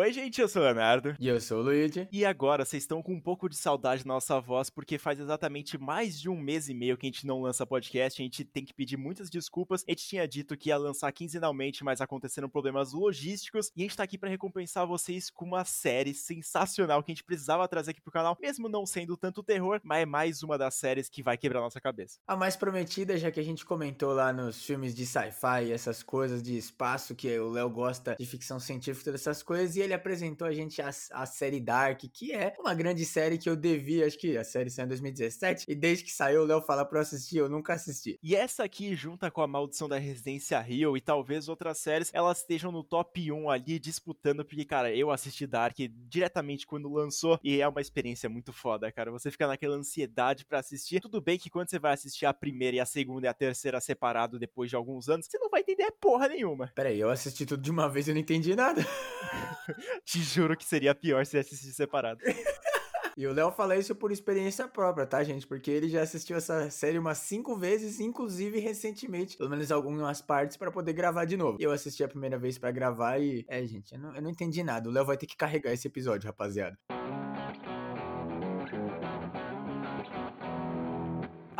Oi, gente, eu sou o Leonardo. E eu sou o Luigi. E agora, vocês estão com um pouco de saudade da nossa voz, porque faz exatamente mais de um mês e meio que a gente não lança podcast. A gente tem que pedir muitas desculpas. A gente tinha dito que ia lançar quinzenalmente, mas aconteceram problemas logísticos. E a gente tá aqui para recompensar vocês com uma série sensacional que a gente precisava trazer aqui pro canal, mesmo não sendo tanto terror, mas é mais uma das séries que vai quebrar nossa cabeça. A mais prometida, já que a gente comentou lá nos filmes de sci-fi, essas coisas de espaço, que o Léo gosta de ficção científica, todas essas coisas, e ele apresentou a gente a, a, série Dark, que é uma grande série que eu devia, acho que a série saiu em 2017, e desde que saiu o Léo fala pra eu assistir, eu nunca assisti. E essa aqui, junta com a Maldição da Residência Rio e talvez outras séries, elas estejam no top 1 ali disputando, porque, cara, eu assisti Dark diretamente quando lançou e é uma experiência muito foda, cara. Você fica naquela ansiedade para assistir. Tudo bem que quando você vai assistir a primeira e a segunda e a terceira separado depois de alguns anos, você não vai entender porra nenhuma. Pera aí, eu assisti tudo de uma vez e não entendi nada. Te juro que seria pior se assistisse separado. E o Léo fala isso por experiência própria, tá, gente? Porque ele já assistiu essa série umas cinco vezes, inclusive recentemente, pelo menos algumas partes, para poder gravar de novo. Eu assisti a primeira vez para gravar e. É, gente, eu não, eu não entendi nada. O Léo vai ter que carregar esse episódio, rapaziada.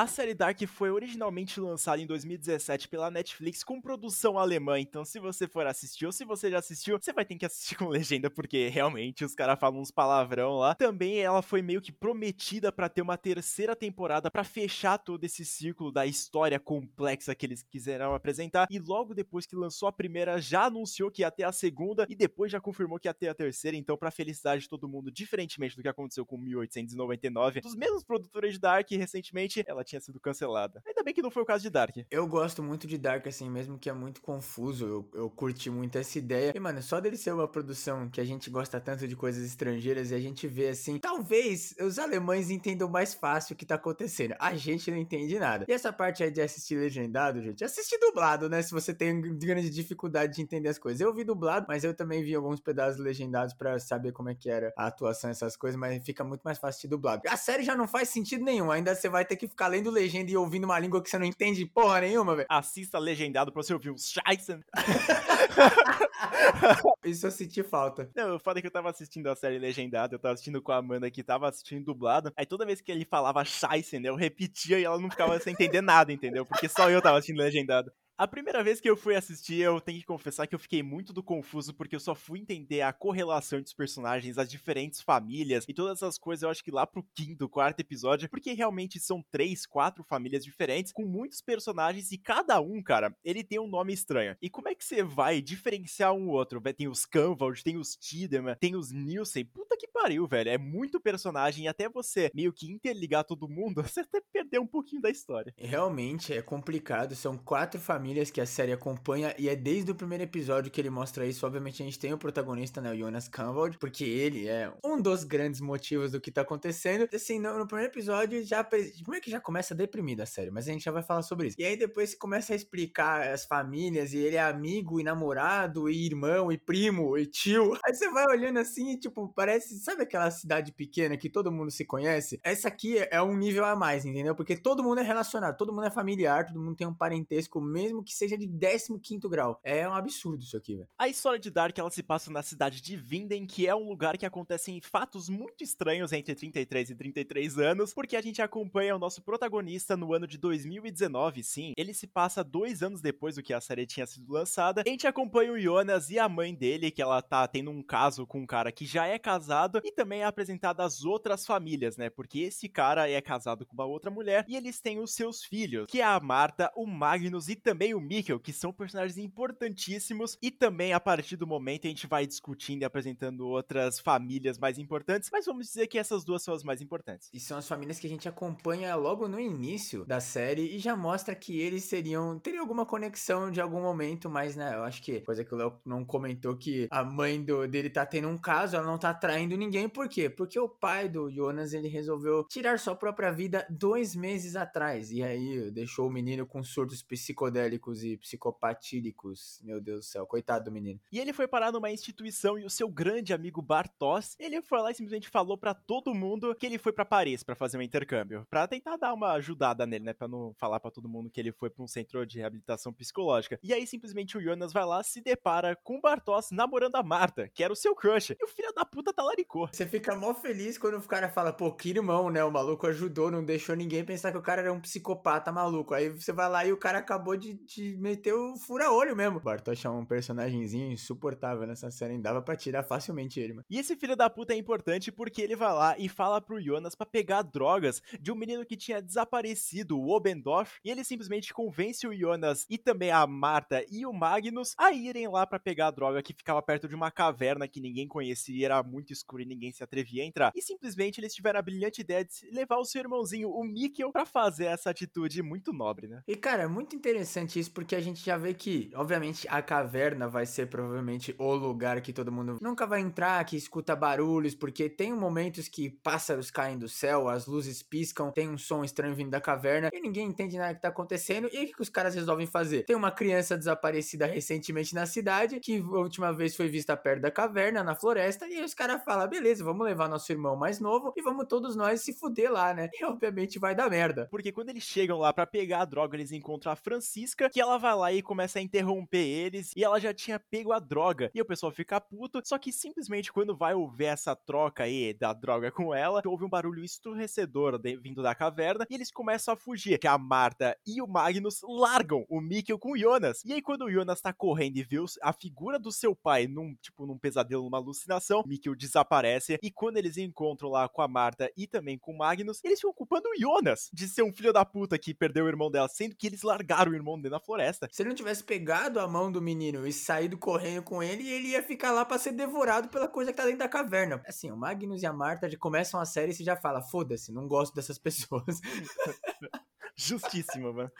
A série Dark foi originalmente lançada em 2017 pela Netflix com produção alemã, então se você for assistir ou se você já assistiu, você vai ter que assistir com legenda porque realmente os caras falam uns palavrão lá. Também ela foi meio que prometida para ter uma terceira temporada para fechar todo esse círculo da história complexa que eles quiseram apresentar. E logo depois que lançou a primeira já anunciou que ia ter a segunda e depois já confirmou que ia ter a terceira, então para felicidade de todo mundo, diferentemente do que aconteceu com 1899, dos mesmos produtores de Dark recentemente, ela tinha sido cancelada. Ainda bem que não foi o caso de Dark. Eu gosto muito de Dark, assim, mesmo que é muito confuso. Eu, eu curti muito essa ideia. E, mano, só dele ser uma produção que a gente gosta tanto de coisas estrangeiras e a gente vê assim, talvez os alemães entendam mais fácil o que tá acontecendo. A gente não entende nada. E essa parte aí de assistir legendado, gente, assistir dublado, né? Se você tem grande dificuldade de entender as coisas. Eu vi dublado, mas eu também vi alguns pedaços legendados para saber como é que era a atuação, essas coisas, mas fica muito mais fácil de dublado. A série já não faz sentido nenhum, ainda você vai ter que ficar lendo legenda e ouvindo uma língua que você não entende porra nenhuma, velho. Assista legendado pra você ouvir os Scheißen. Isso eu senti falta. Não, eu falei que eu tava assistindo a série legendada, eu tava assistindo com a Amanda que tava assistindo dublado. Aí toda vez que ele falava Scheißen, eu repetia e ela não ficava sem entender nada, entendeu? Porque só eu tava assistindo legendado. A primeira vez que eu fui assistir, eu tenho que confessar que eu fiquei muito do confuso, porque eu só fui entender a correlação dos personagens, as diferentes famílias e todas essas coisas, eu acho que lá pro quinto, quarto episódio, porque realmente são três, quatro famílias diferentes, com muitos personagens, e cada um, cara, ele tem um nome estranho. E como é que você vai diferenciar um outro? Tem os Canvald, tem os Tiedemann, tem os Nielsen, puta que pariu, velho, é muito personagem, e até você meio que interligar todo mundo, você até perdeu um pouquinho da história. Realmente, é complicado, são quatro famílias famílias que a série acompanha e é desde o primeiro episódio que ele mostra isso. Obviamente a gente tem o protagonista, né, o Jonas Canvald, porque ele é um dos grandes motivos do que tá acontecendo. Assim, no, no primeiro episódio já primeiro que já começa deprimida a série, mas a gente já vai falar sobre isso. E aí depois começa a explicar as famílias e ele é amigo e namorado e irmão e primo e tio. Aí você vai olhando assim e tipo, parece, sabe aquela cidade pequena que todo mundo se conhece? Essa aqui é um nível a mais, entendeu? Porque todo mundo é relacionado, todo mundo é familiar, todo mundo tem um parentesco mesmo que seja de 15 grau. É um absurdo isso aqui, velho. A história de Dark, ela se passa na cidade de Vinden, que é um lugar que acontecem fatos muito estranhos entre 33 e 33 anos, porque a gente acompanha o nosso protagonista no ano de 2019, sim. Ele se passa dois anos depois do que a série tinha sido lançada. A gente acompanha o Jonas e a mãe dele, que ela tá tendo um caso com um cara que já é casado, e também é apresentada as outras famílias, né? Porque esse cara é casado com uma outra mulher e eles têm os seus filhos, que é a Marta, o Magnus e também o Mikkel, que são personagens importantíssimos, e também a partir do momento a gente vai discutindo e apresentando outras famílias mais importantes, mas vamos dizer que essas duas são as mais importantes. E são as famílias que a gente acompanha logo no início da série e já mostra que eles seriam, teriam alguma conexão de algum momento, mas né, eu acho que coisa que o Léo não comentou que a mãe do, dele tá tendo um caso, ela não tá traindo ninguém, por quê? Porque o pai do Jonas, ele resolveu tirar sua própria vida dois meses atrás, e aí deixou o menino com surtos psicodélicos e psicopatílicos, meu Deus do céu, coitado do menino. E ele foi parar numa instituição e o seu grande amigo Bartos, ele foi lá e simplesmente falou para todo mundo que ele foi para Paris para fazer um intercâmbio, para tentar dar uma ajudada nele, né, para não falar para todo mundo que ele foi para um centro de reabilitação psicológica. E aí simplesmente o Jonas vai lá se depara com o Bartos namorando a Marta, que era o seu crush. E o filho da puta talaricou. Você fica mó feliz quando o cara fala, pô, que irmão, né? O maluco ajudou, não deixou ninguém pensar que o cara era um psicopata maluco. Aí você vai lá e o cara acabou de, de meter o fura-olho mesmo. O Bartos é um personagemzinho insuportável nessa série, dava pra tirar facilmente ele, mano. E esse filho da puta é importante porque ele vai lá e fala pro Jonas para pegar drogas de um menino que tinha desaparecido, o Obendorf, e ele simplesmente convence o Jonas e também a Marta e o Magnus a irem lá para pegar a droga que ficava perto de uma caverna que ninguém conhecia, era muito escuro e ninguém se atrevia a entrar. E simplesmente eles tiveram a brilhante ideia de levar o seu irmãozinho, o Mikkel, para fazer essa atitude muito nobre, né? E cara, é muito interessante isso porque a gente já vê que, obviamente, a caverna vai ser provavelmente o lugar que todo mundo nunca vai entrar, que escuta barulhos, porque tem momentos que pássaros caem do céu, as luzes piscam, tem um som estranho vindo da caverna e ninguém entende nada que tá acontecendo. E o que os caras resolvem fazer? Tem uma criança desaparecida recentemente na cidade, que a última vez foi vista perto da caverna, na floresta, e aí os caras falam: beleza, vamos levar nosso irmão mais novo e vamos todos nós se fuder lá, né? E obviamente vai dar merda. Porque quando eles chegam lá para pegar a droga, eles encontram a Francisca, que ela vai lá e começa a interromper eles, e ela já tinha pego a droga. E o pessoal fica puto, só que simplesmente quando vai ouvir essa troca aí da droga com ela, houve um barulho esturrecedor de, vindo da caverna, e eles começam a fugir. Que a Marta e o Magnus largam o Mikkel com o Jonas. E aí quando o Jonas tá correndo e vê a figura do seu pai num, tipo, num pesadelo, numa alucinação, Mikkel desaparece, e quando eles encontram lá com a Marta e também com o Magnus, eles ficam culpando o Jonas de ser um filho da puta que perdeu o irmão dela, sendo que eles largaram o irmão na floresta. Se ele não tivesse pegado a mão do menino e saído correndo com ele, ele ia ficar lá para ser devorado pela coisa que tá dentro da caverna. Assim, o Magnus e a Marta começam a série e você já fala, foda-se, não gosto dessas pessoas. Justíssima, mano.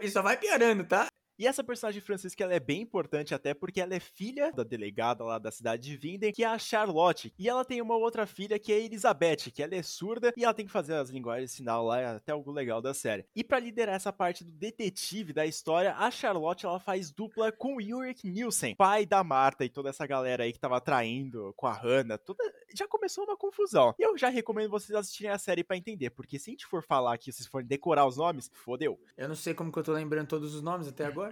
e só vai piorando, tá? E essa personagem Francisca ela é bem importante até porque ela é filha da delegada lá da cidade de Vinden, que é a Charlotte. E ela tem uma outra filha que é a Elizabeth, que ela é surda e ela tem que fazer as linguagens de sinal lá, é até algo legal da série. E para liderar essa parte do detetive da história, a Charlotte ela faz dupla com Ulrich Nielsen, pai da Marta e toda essa galera aí que tava traindo com a Hannah. Toda... Já começou uma confusão. E eu já recomendo vocês assistirem a série para entender, porque se a gente for falar aqui, vocês forem decorar os nomes, fodeu. Eu não sei como que eu tô lembrando todos os nomes até agora.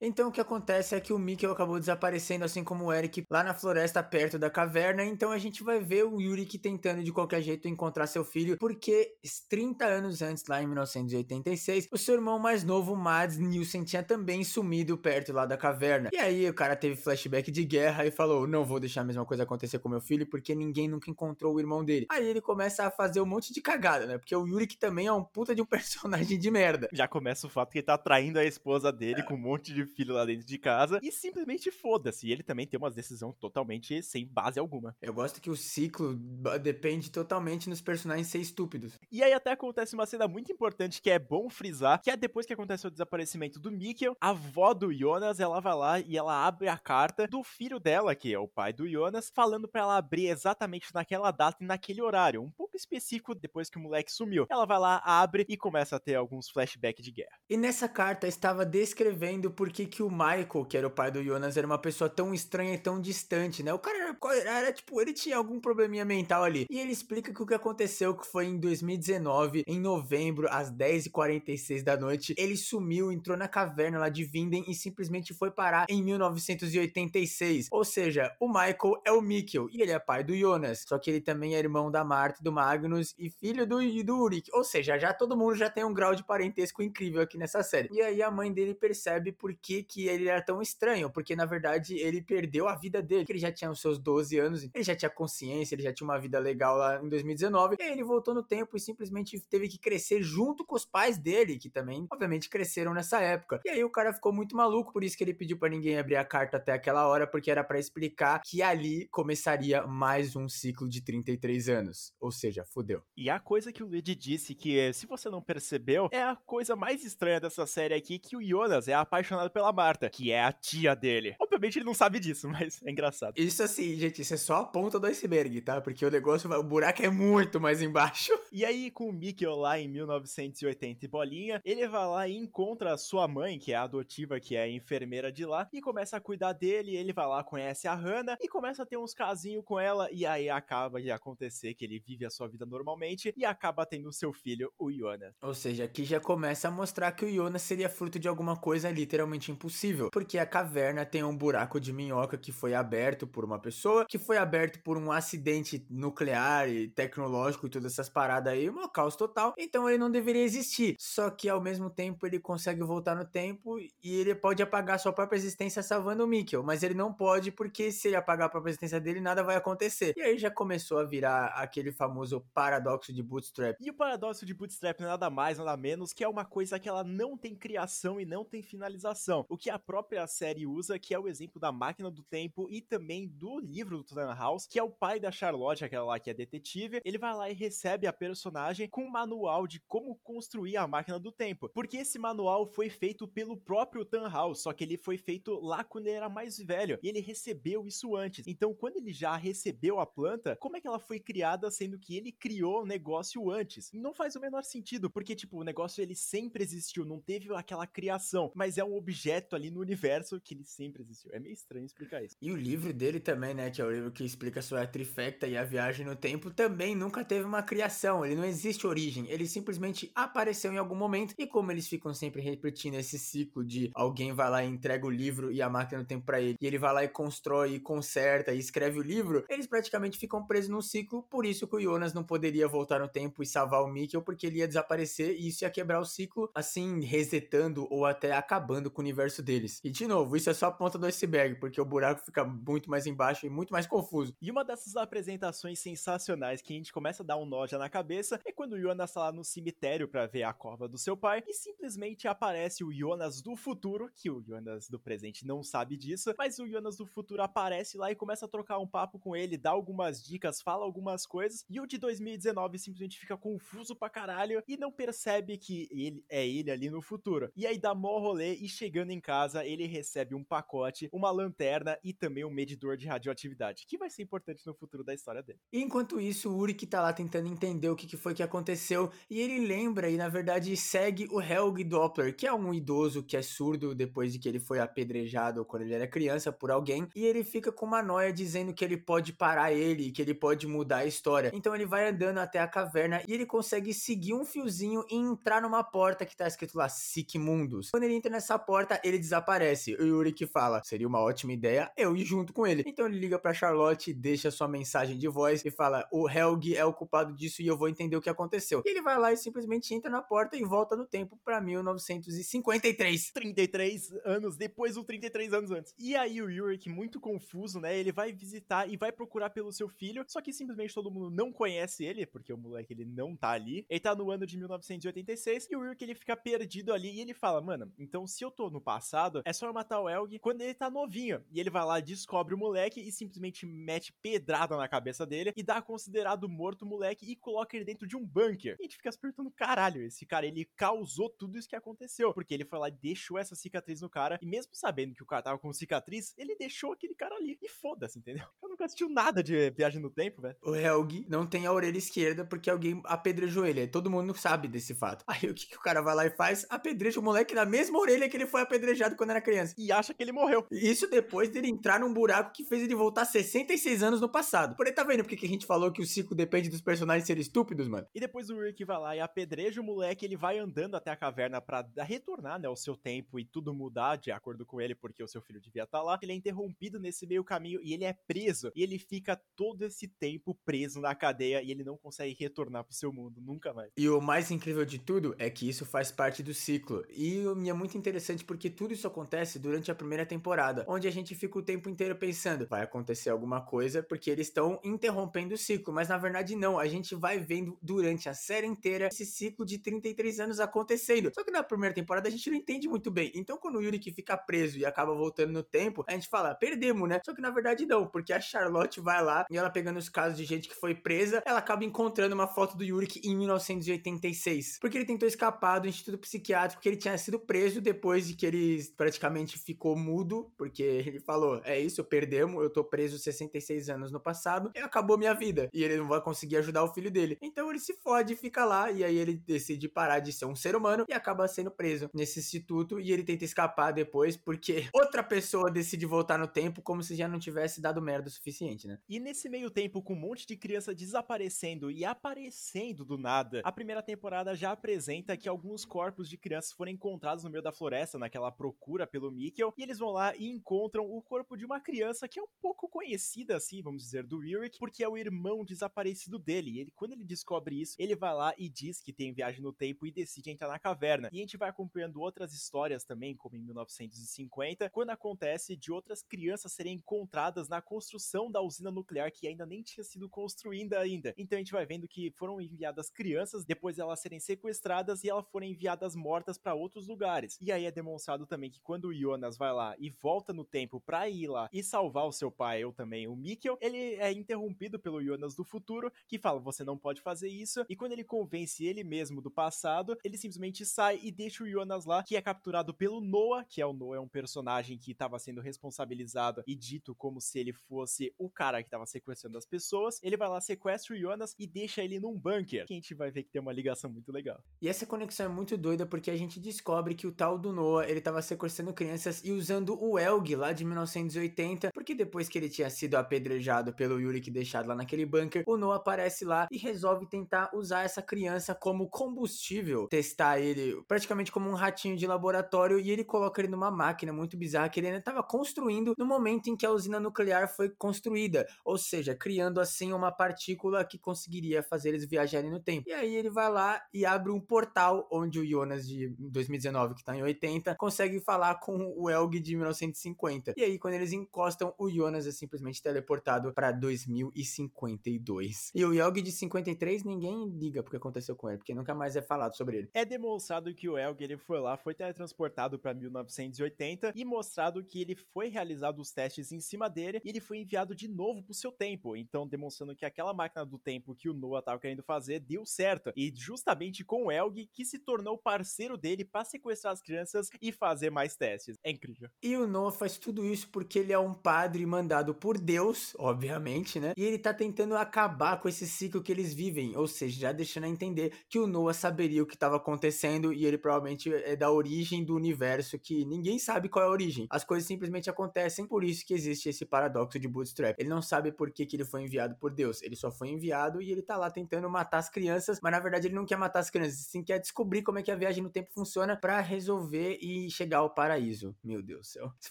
Então o que acontece é que o Mikkel acabou desaparecendo, assim como o Eric, lá na floresta perto da caverna. Então a gente vai ver o Yurik tentando de qualquer jeito encontrar seu filho, porque 30 anos antes, lá em 1986, o seu irmão mais novo, Mads Nielsen, tinha também sumido perto lá da caverna. E aí o cara teve flashback de guerra e falou: Não vou deixar a mesma coisa acontecer com meu filho, porque ninguém nunca encontrou o irmão dele. Aí ele começa a fazer um monte de cagada, né? Porque o Yurik também é um puta de um personagem de merda. Já começa o fato que ele tá traindo a esposa dele com um monte de filho lá dentro de casa e simplesmente foda-se. Ele também tem uma decisão totalmente sem base alguma. Eu gosto que o ciclo depende totalmente nos personagens ser estúpidos. E aí até acontece uma cena muito importante que é bom frisar, que é depois que acontece o desaparecimento do Mikkel, a avó do Jonas, ela vai lá e ela abre a carta do filho dela, que é o pai do Jonas, falando para ela abrir exatamente naquela data e naquele horário, um pouco específico depois que o moleque sumiu. Ela vai lá, abre e começa a ter alguns flashbacks de guerra. E nessa carta estava descrevendo por que que o Michael, que era o pai do Jonas, era uma pessoa tão estranha e tão distante, né? O cara era, era, tipo, ele tinha algum probleminha mental ali. E ele explica que o que aconteceu que foi em 2019, em novembro, às 10h46 da noite, ele sumiu, entrou na caverna lá de Vinden e simplesmente foi parar em 1986. Ou seja, o Michael é o Mikkel e ele é pai do Jonas. Só que ele também é irmão da Marta, do Magnus e filho do, do Ulrich. Ou seja, já todo mundo já tem um grau de parentesco incrível aqui nessa série. E aí a mãe dele percebe por que, que ele era tão estranho, porque na verdade ele perdeu a vida dele, ele já tinha os seus 12 anos, ele já tinha consciência, ele já tinha uma vida legal lá em 2019, e aí ele voltou no tempo e simplesmente teve que crescer junto com os pais dele, que também, obviamente, cresceram nessa época. E aí o cara ficou muito maluco, por isso que ele pediu para ninguém abrir a carta até aquela hora, porque era para explicar que ali começaria mais um ciclo de 33 anos. Ou seja, fudeu. E a coisa que o Luigi disse, que se você não percebeu, é a coisa mais estranha dessa série aqui, que o Jonas é apaixonado pela Marta, que é a tia dele. Obviamente ele não sabe disso, mas é engraçado. Isso assim, gente, isso é só a ponta do iceberg, tá? Porque o negócio, o buraco é muito mais embaixo. E aí, com o Mikkel lá em 1980 e bolinha, ele vai lá e encontra a sua mãe, que é a adotiva, que é a enfermeira de lá, e começa a cuidar dele, ele vai lá, conhece a Hannah, e começa a ter uns casinhos com ela, e aí acaba de acontecer que ele vive a sua vida normalmente, e acaba tendo seu filho, o Jonas. Ou seja, aqui já começa a mostrar que o Jonas seria fruto de alguma coisa literalmente impossível, porque a caverna tem um buraco de minhoca que foi aberto por uma pessoa, que foi aberto por um acidente nuclear e tecnológico e todas essas paradas aí, um caos total, então ele não deveria existir. Só que ao mesmo tempo ele consegue voltar no tempo e ele pode apagar sua própria existência salvando o Mikkel, mas ele não pode porque se ele apagar a própria existência dele, nada vai acontecer. E aí já começou a virar aquele famoso paradoxo de Bootstrap. E o paradoxo de Bootstrap não é nada mais, nada menos que é uma coisa que ela não tem criação e não tem finalização. O que a própria série usa, que é o exemplo da máquina do tempo e também do livro do Tannhaus, que é o pai da Charlotte, aquela lá que é detetive. Ele vai lá e recebe a personagem com um manual de como construir a máquina do tempo. Porque esse manual foi feito pelo próprio Tannhaus, só que ele foi feito lá quando ele era mais velho. E ele recebeu isso antes. Então, quando ele já recebeu a planta, como é que ela foi criada sendo que ele criou o negócio antes? Não faz o menor sentido, porque, tipo, o negócio ele sempre existiu, não teve aquela criação, mas é um objeto ali no universo que ele sempre existiu. É meio estranho explicar isso. E o livro dele também, né, que é o livro que explica a trifecta e a viagem no tempo, também nunca teve uma criação, ele não existe origem, ele simplesmente apareceu em algum momento, e como eles ficam sempre repetindo esse ciclo de alguém vai lá e entrega o livro e a máquina do tempo para ele, e ele vai lá e constrói, e conserta e escreve o livro, eles praticamente ficam presos num ciclo, por isso que o Jonas não poderia voltar no tempo e salvar o Mikkel, porque ele ia desaparecer e isso ia quebrar o ciclo, assim, resetando ou até acabando com o universo deles. E de novo, isso é só a ponta do iceberg, porque o buraco fica muito mais embaixo e muito mais confuso. E uma dessas apresentações sensacionais que a gente começa a dar um nó já na cabeça é quando o Jonas tá lá no cemitério para ver a cova do seu pai e simplesmente aparece o Jonas do futuro, que o Jonas do presente não sabe disso, mas o Jonas do futuro aparece lá e começa a trocar um papo com ele, dá algumas dicas, fala algumas coisas, e o de 2019 simplesmente fica confuso pra caralho e não percebe que ele é ele ali no futuro. E aí dá mó rolê e chegando em casa, ele recebe um pacote, uma lanterna e também um medidor de radioatividade, que vai ser importante no futuro da história dele. Enquanto isso, o Uric tá lá tentando entender o que, que foi que aconteceu e ele lembra e na verdade segue o Helg Doppler, que é um idoso que é surdo depois de que ele foi apedrejado quando ele era criança por alguém, e ele fica com uma noia dizendo que ele pode parar ele, que ele pode mudar a história. Então ele vai andando até a caverna e ele consegue seguir um fiozinho e entrar numa porta que tá escrito lá Sic Mundus. Quando ele entra nessa porta, ele desaparece. O Uric fala: "Seria uma ótima ideia eu ir junto com ele". Então ele liga para Charlotte, deixa sua mensagem de voz e fala: "O Helg é o culpado disso e eu vou entender o que aconteceu". E ele vai lá e simplesmente entra na porta e volta no tempo para 1953. 33 anos depois ou 33 anos antes. E aí o Yurik, muito confuso, né? Ele vai visitar e vai procurar pelo seu filho, só que simplesmente todo mundo não conhece ele, porque o moleque ele não tá ali. Ele tá no ano de 1986 e o Yurik ele fica perdido ali e ele fala: "Mano, então se eu tô no passado, é só matar o Elg quando ele tá novinho". E ele vai lá, descobre o moleque e simplesmente mete pedrada na cabeça dele e dá considerado morto o moleque e coloca ele dentro de um bunker. E a gente fica se perguntando: "Caralho, esse cara ele causou tudo isso que aconteceu", porque ele foi lá e deixou essa cicatriz no cara e mesmo sabendo que o cara tava com cicatriz, ele deixou aquele cara ali. E foda-se, entendeu? Eu nunca assistiu nada de Viagem no Tempo, velho. O Helg não tem a orelha esquerda porque alguém apedrejou ele. Todo mundo sabe desse fato. Aí o que, que o cara vai lá e faz? Apedreja o moleque na mesma orelha que ele foi apedrejado quando era criança. E acha que ele morreu. Isso depois dele entrar num buraco que fez ele voltar 66 anos no passado. Porém, tá vendo porque que a gente falou que o ciclo depende dos personagens serem estúpidos, mano? E depois o Rick vai lá e apedreja o moleque, ele vai andando até a caverna pra retornar, né, o seu tempo e tudo mudar de acordo com ele, porque o seu filho devia estar lá. Ele é interrompido nesse meio caminho e ele é preso. E ele fica todo esse tempo preso na cadeia e ele não consegue retornar pro seu mundo, nunca mais. E o mais incrível de tudo é que isso faz parte do ciclo. E é muito interessante porque tudo isso acontece durante a primeira temporada, onde a gente fica o tempo inteiro pensando, vai acontecer alguma coisa porque eles estão interrompendo o ciclo, mas na verdade não, a gente vai vendo durante a série inteira esse ciclo de 33 anos acontecendo. Só que na primeira temporada a gente não entende muito bem. Então quando o Yurik fica preso e acaba voltando no tempo, a gente fala, perdemos, né? Só que na verdade não, porque a Charlotte vai lá e ela pegando os casos de gente que foi presa, ela acaba encontrando uma foto do Yurik em 1986. Porque ele tentou escapar do Instituto Psiquiátrico, porque ele tinha sido preso depois de que ele praticamente ficou mudo, porque ele falou: é isso, perdemos, eu tô preso 66 anos no passado, e acabou minha vida. E ele não vai conseguir ajudar o filho dele. Então ele se fode e fica lá, e aí ele decide parar de ser um ser humano e acaba sendo preso nesse instituto. E ele tenta escapar depois, porque outra pessoa decide voltar no tempo, como se já não tivesse dado merda o suficiente, né? E nesse meio tempo, com um monte de criança desaparecendo e aparecendo do nada, a primeira temporada já apresenta que alguns corpos de crianças foram encontrados no meio da floresta, naquela procura pelo Mikkel, e eles vão lá e encontram o corpo de uma criança que é um pouco conhecida, assim, vamos dizer, do Yurik, porque é o irmão desaparecido dele. E ele, quando ele descobre isso, ele vai lá e diz que tem viagem no tempo e decide entrar na caverna. E a gente vai acompanhando outras histórias também, como em 1950, quando acontece de outras crianças serem encontradas na construção da usina nuclear que ainda nem tinha sido construída ainda. Então a gente vai vendo que foram enviadas crianças, depois elas serem sequestradas e elas foram enviadas mortas para outros lugares. E aí é demonstrado também que quando o Jonas vai lá e volta no tempo para ir lá e salvar o seu pai, ou também o Mikkel, ele é interrompido pelo Jonas do futuro, que fala: "Você não pode fazer isso". E quando ele convence ele mesmo do passado, ele simplesmente sai e deixa o Jonas lá, que é capturado pelo Noah, que é o Noah é um personagem que estava sendo responsabilizado e dito como se ele fosse o cara que estava sequestrando as pessoas. Ele vai lá, sequestra o Jonas e deixa ele num bunker, que a gente vai ver que tem uma ligação muito legal. E essa conexão é muito doida porque a gente descobre que o tal do Noah, ele tava sequestrando crianças e usando o Elg lá de 1980, porque depois que ele tinha sido apedrejado pelo Yurik deixado lá naquele bunker, o Noah aparece lá e resolve tentar usar essa criança como combustível, testar ele praticamente como um ratinho de laboratório e ele coloca ele numa máquina muito bizarra que ele ainda estava construindo no momento em que a usina nuclear foi construída, ou seja, criando assim uma partícula que conseguiria fazer eles viajarem no tempo. E aí ele vai lá e abre um portal onde o Jonas de 2019, que tá em 80, consegue falar com o Elg de 1950. E aí quando eles encostam, o Jonas é simplesmente teleportado para 2052. E o Elg de 53 ninguém liga porque aconteceu com ele, porque nunca mais é falado sobre ele. É demonstrado que o Elg ele foi lá, foi teletransportado para 1980 e mostrado que ele foi realizado os testes em cima dele e ele foi enviado de novo pro seu tempo. Então demonstrando que aquela máquina do tempo que o Noah tava querendo fazer deu certo. E justamente com o Elg que se tornou parceiro dele para sequestrar as crianças fazer mais testes. É incrível. E o Noah faz tudo isso porque ele é um padre mandado por Deus, obviamente, né? E ele tá tentando acabar com esse ciclo que eles vivem, ou seja, já deixando a entender que o Noah saberia o que estava acontecendo e ele provavelmente é da origem do universo que ninguém sabe qual é a origem. As coisas simplesmente acontecem, por isso que existe esse paradoxo de Bootstrap. Ele não sabe por que, que ele foi enviado por Deus, ele só foi enviado e ele tá lá tentando matar as crianças, mas na verdade ele não quer matar as crianças, sim quer descobrir como é que a viagem no tempo funciona para resolver e chegar ao paraíso. Meu Deus do céu. Se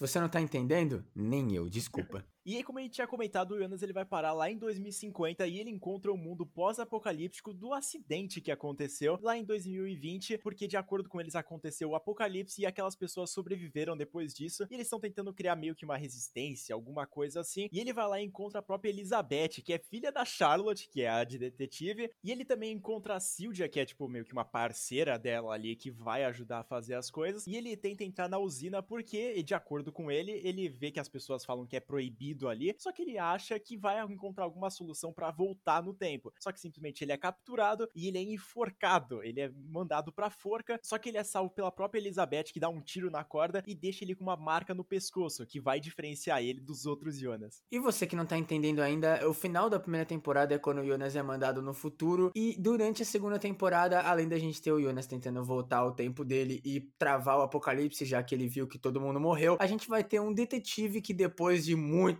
você não tá entendendo, nem eu, desculpa. E aí, como a gente tinha comentado, o Jonas ele vai parar lá em 2050 e ele encontra o mundo pós-apocalíptico do acidente que aconteceu lá em 2020, porque de acordo com eles aconteceu o apocalipse e aquelas pessoas sobreviveram depois disso, e eles estão tentando criar meio que uma resistência, alguma coisa assim. E ele vai lá e encontra a própria Elizabeth, que é filha da Charlotte, que é a de detetive, e ele também encontra a Sylvia, que é tipo meio que uma parceira dela ali que vai ajudar a fazer as coisas, e ele tenta entrar na usina porque, de acordo com ele, ele vê que as pessoas falam que é proibido ali, só que ele acha que vai encontrar alguma solução para voltar no tempo. Só que simplesmente ele é capturado e ele é enforcado, ele é mandado pra forca, só que ele é salvo pela própria Elizabeth que dá um tiro na corda e deixa ele com uma marca no pescoço, que vai diferenciar ele dos outros Jonas. E você que não tá entendendo ainda, o final da primeira temporada é quando o Jonas é mandado no futuro e durante a segunda temporada, além da gente ter o Jonas tentando voltar ao tempo dele e travar o apocalipse, já que ele viu que todo mundo morreu, a gente vai ter um detetive que depois de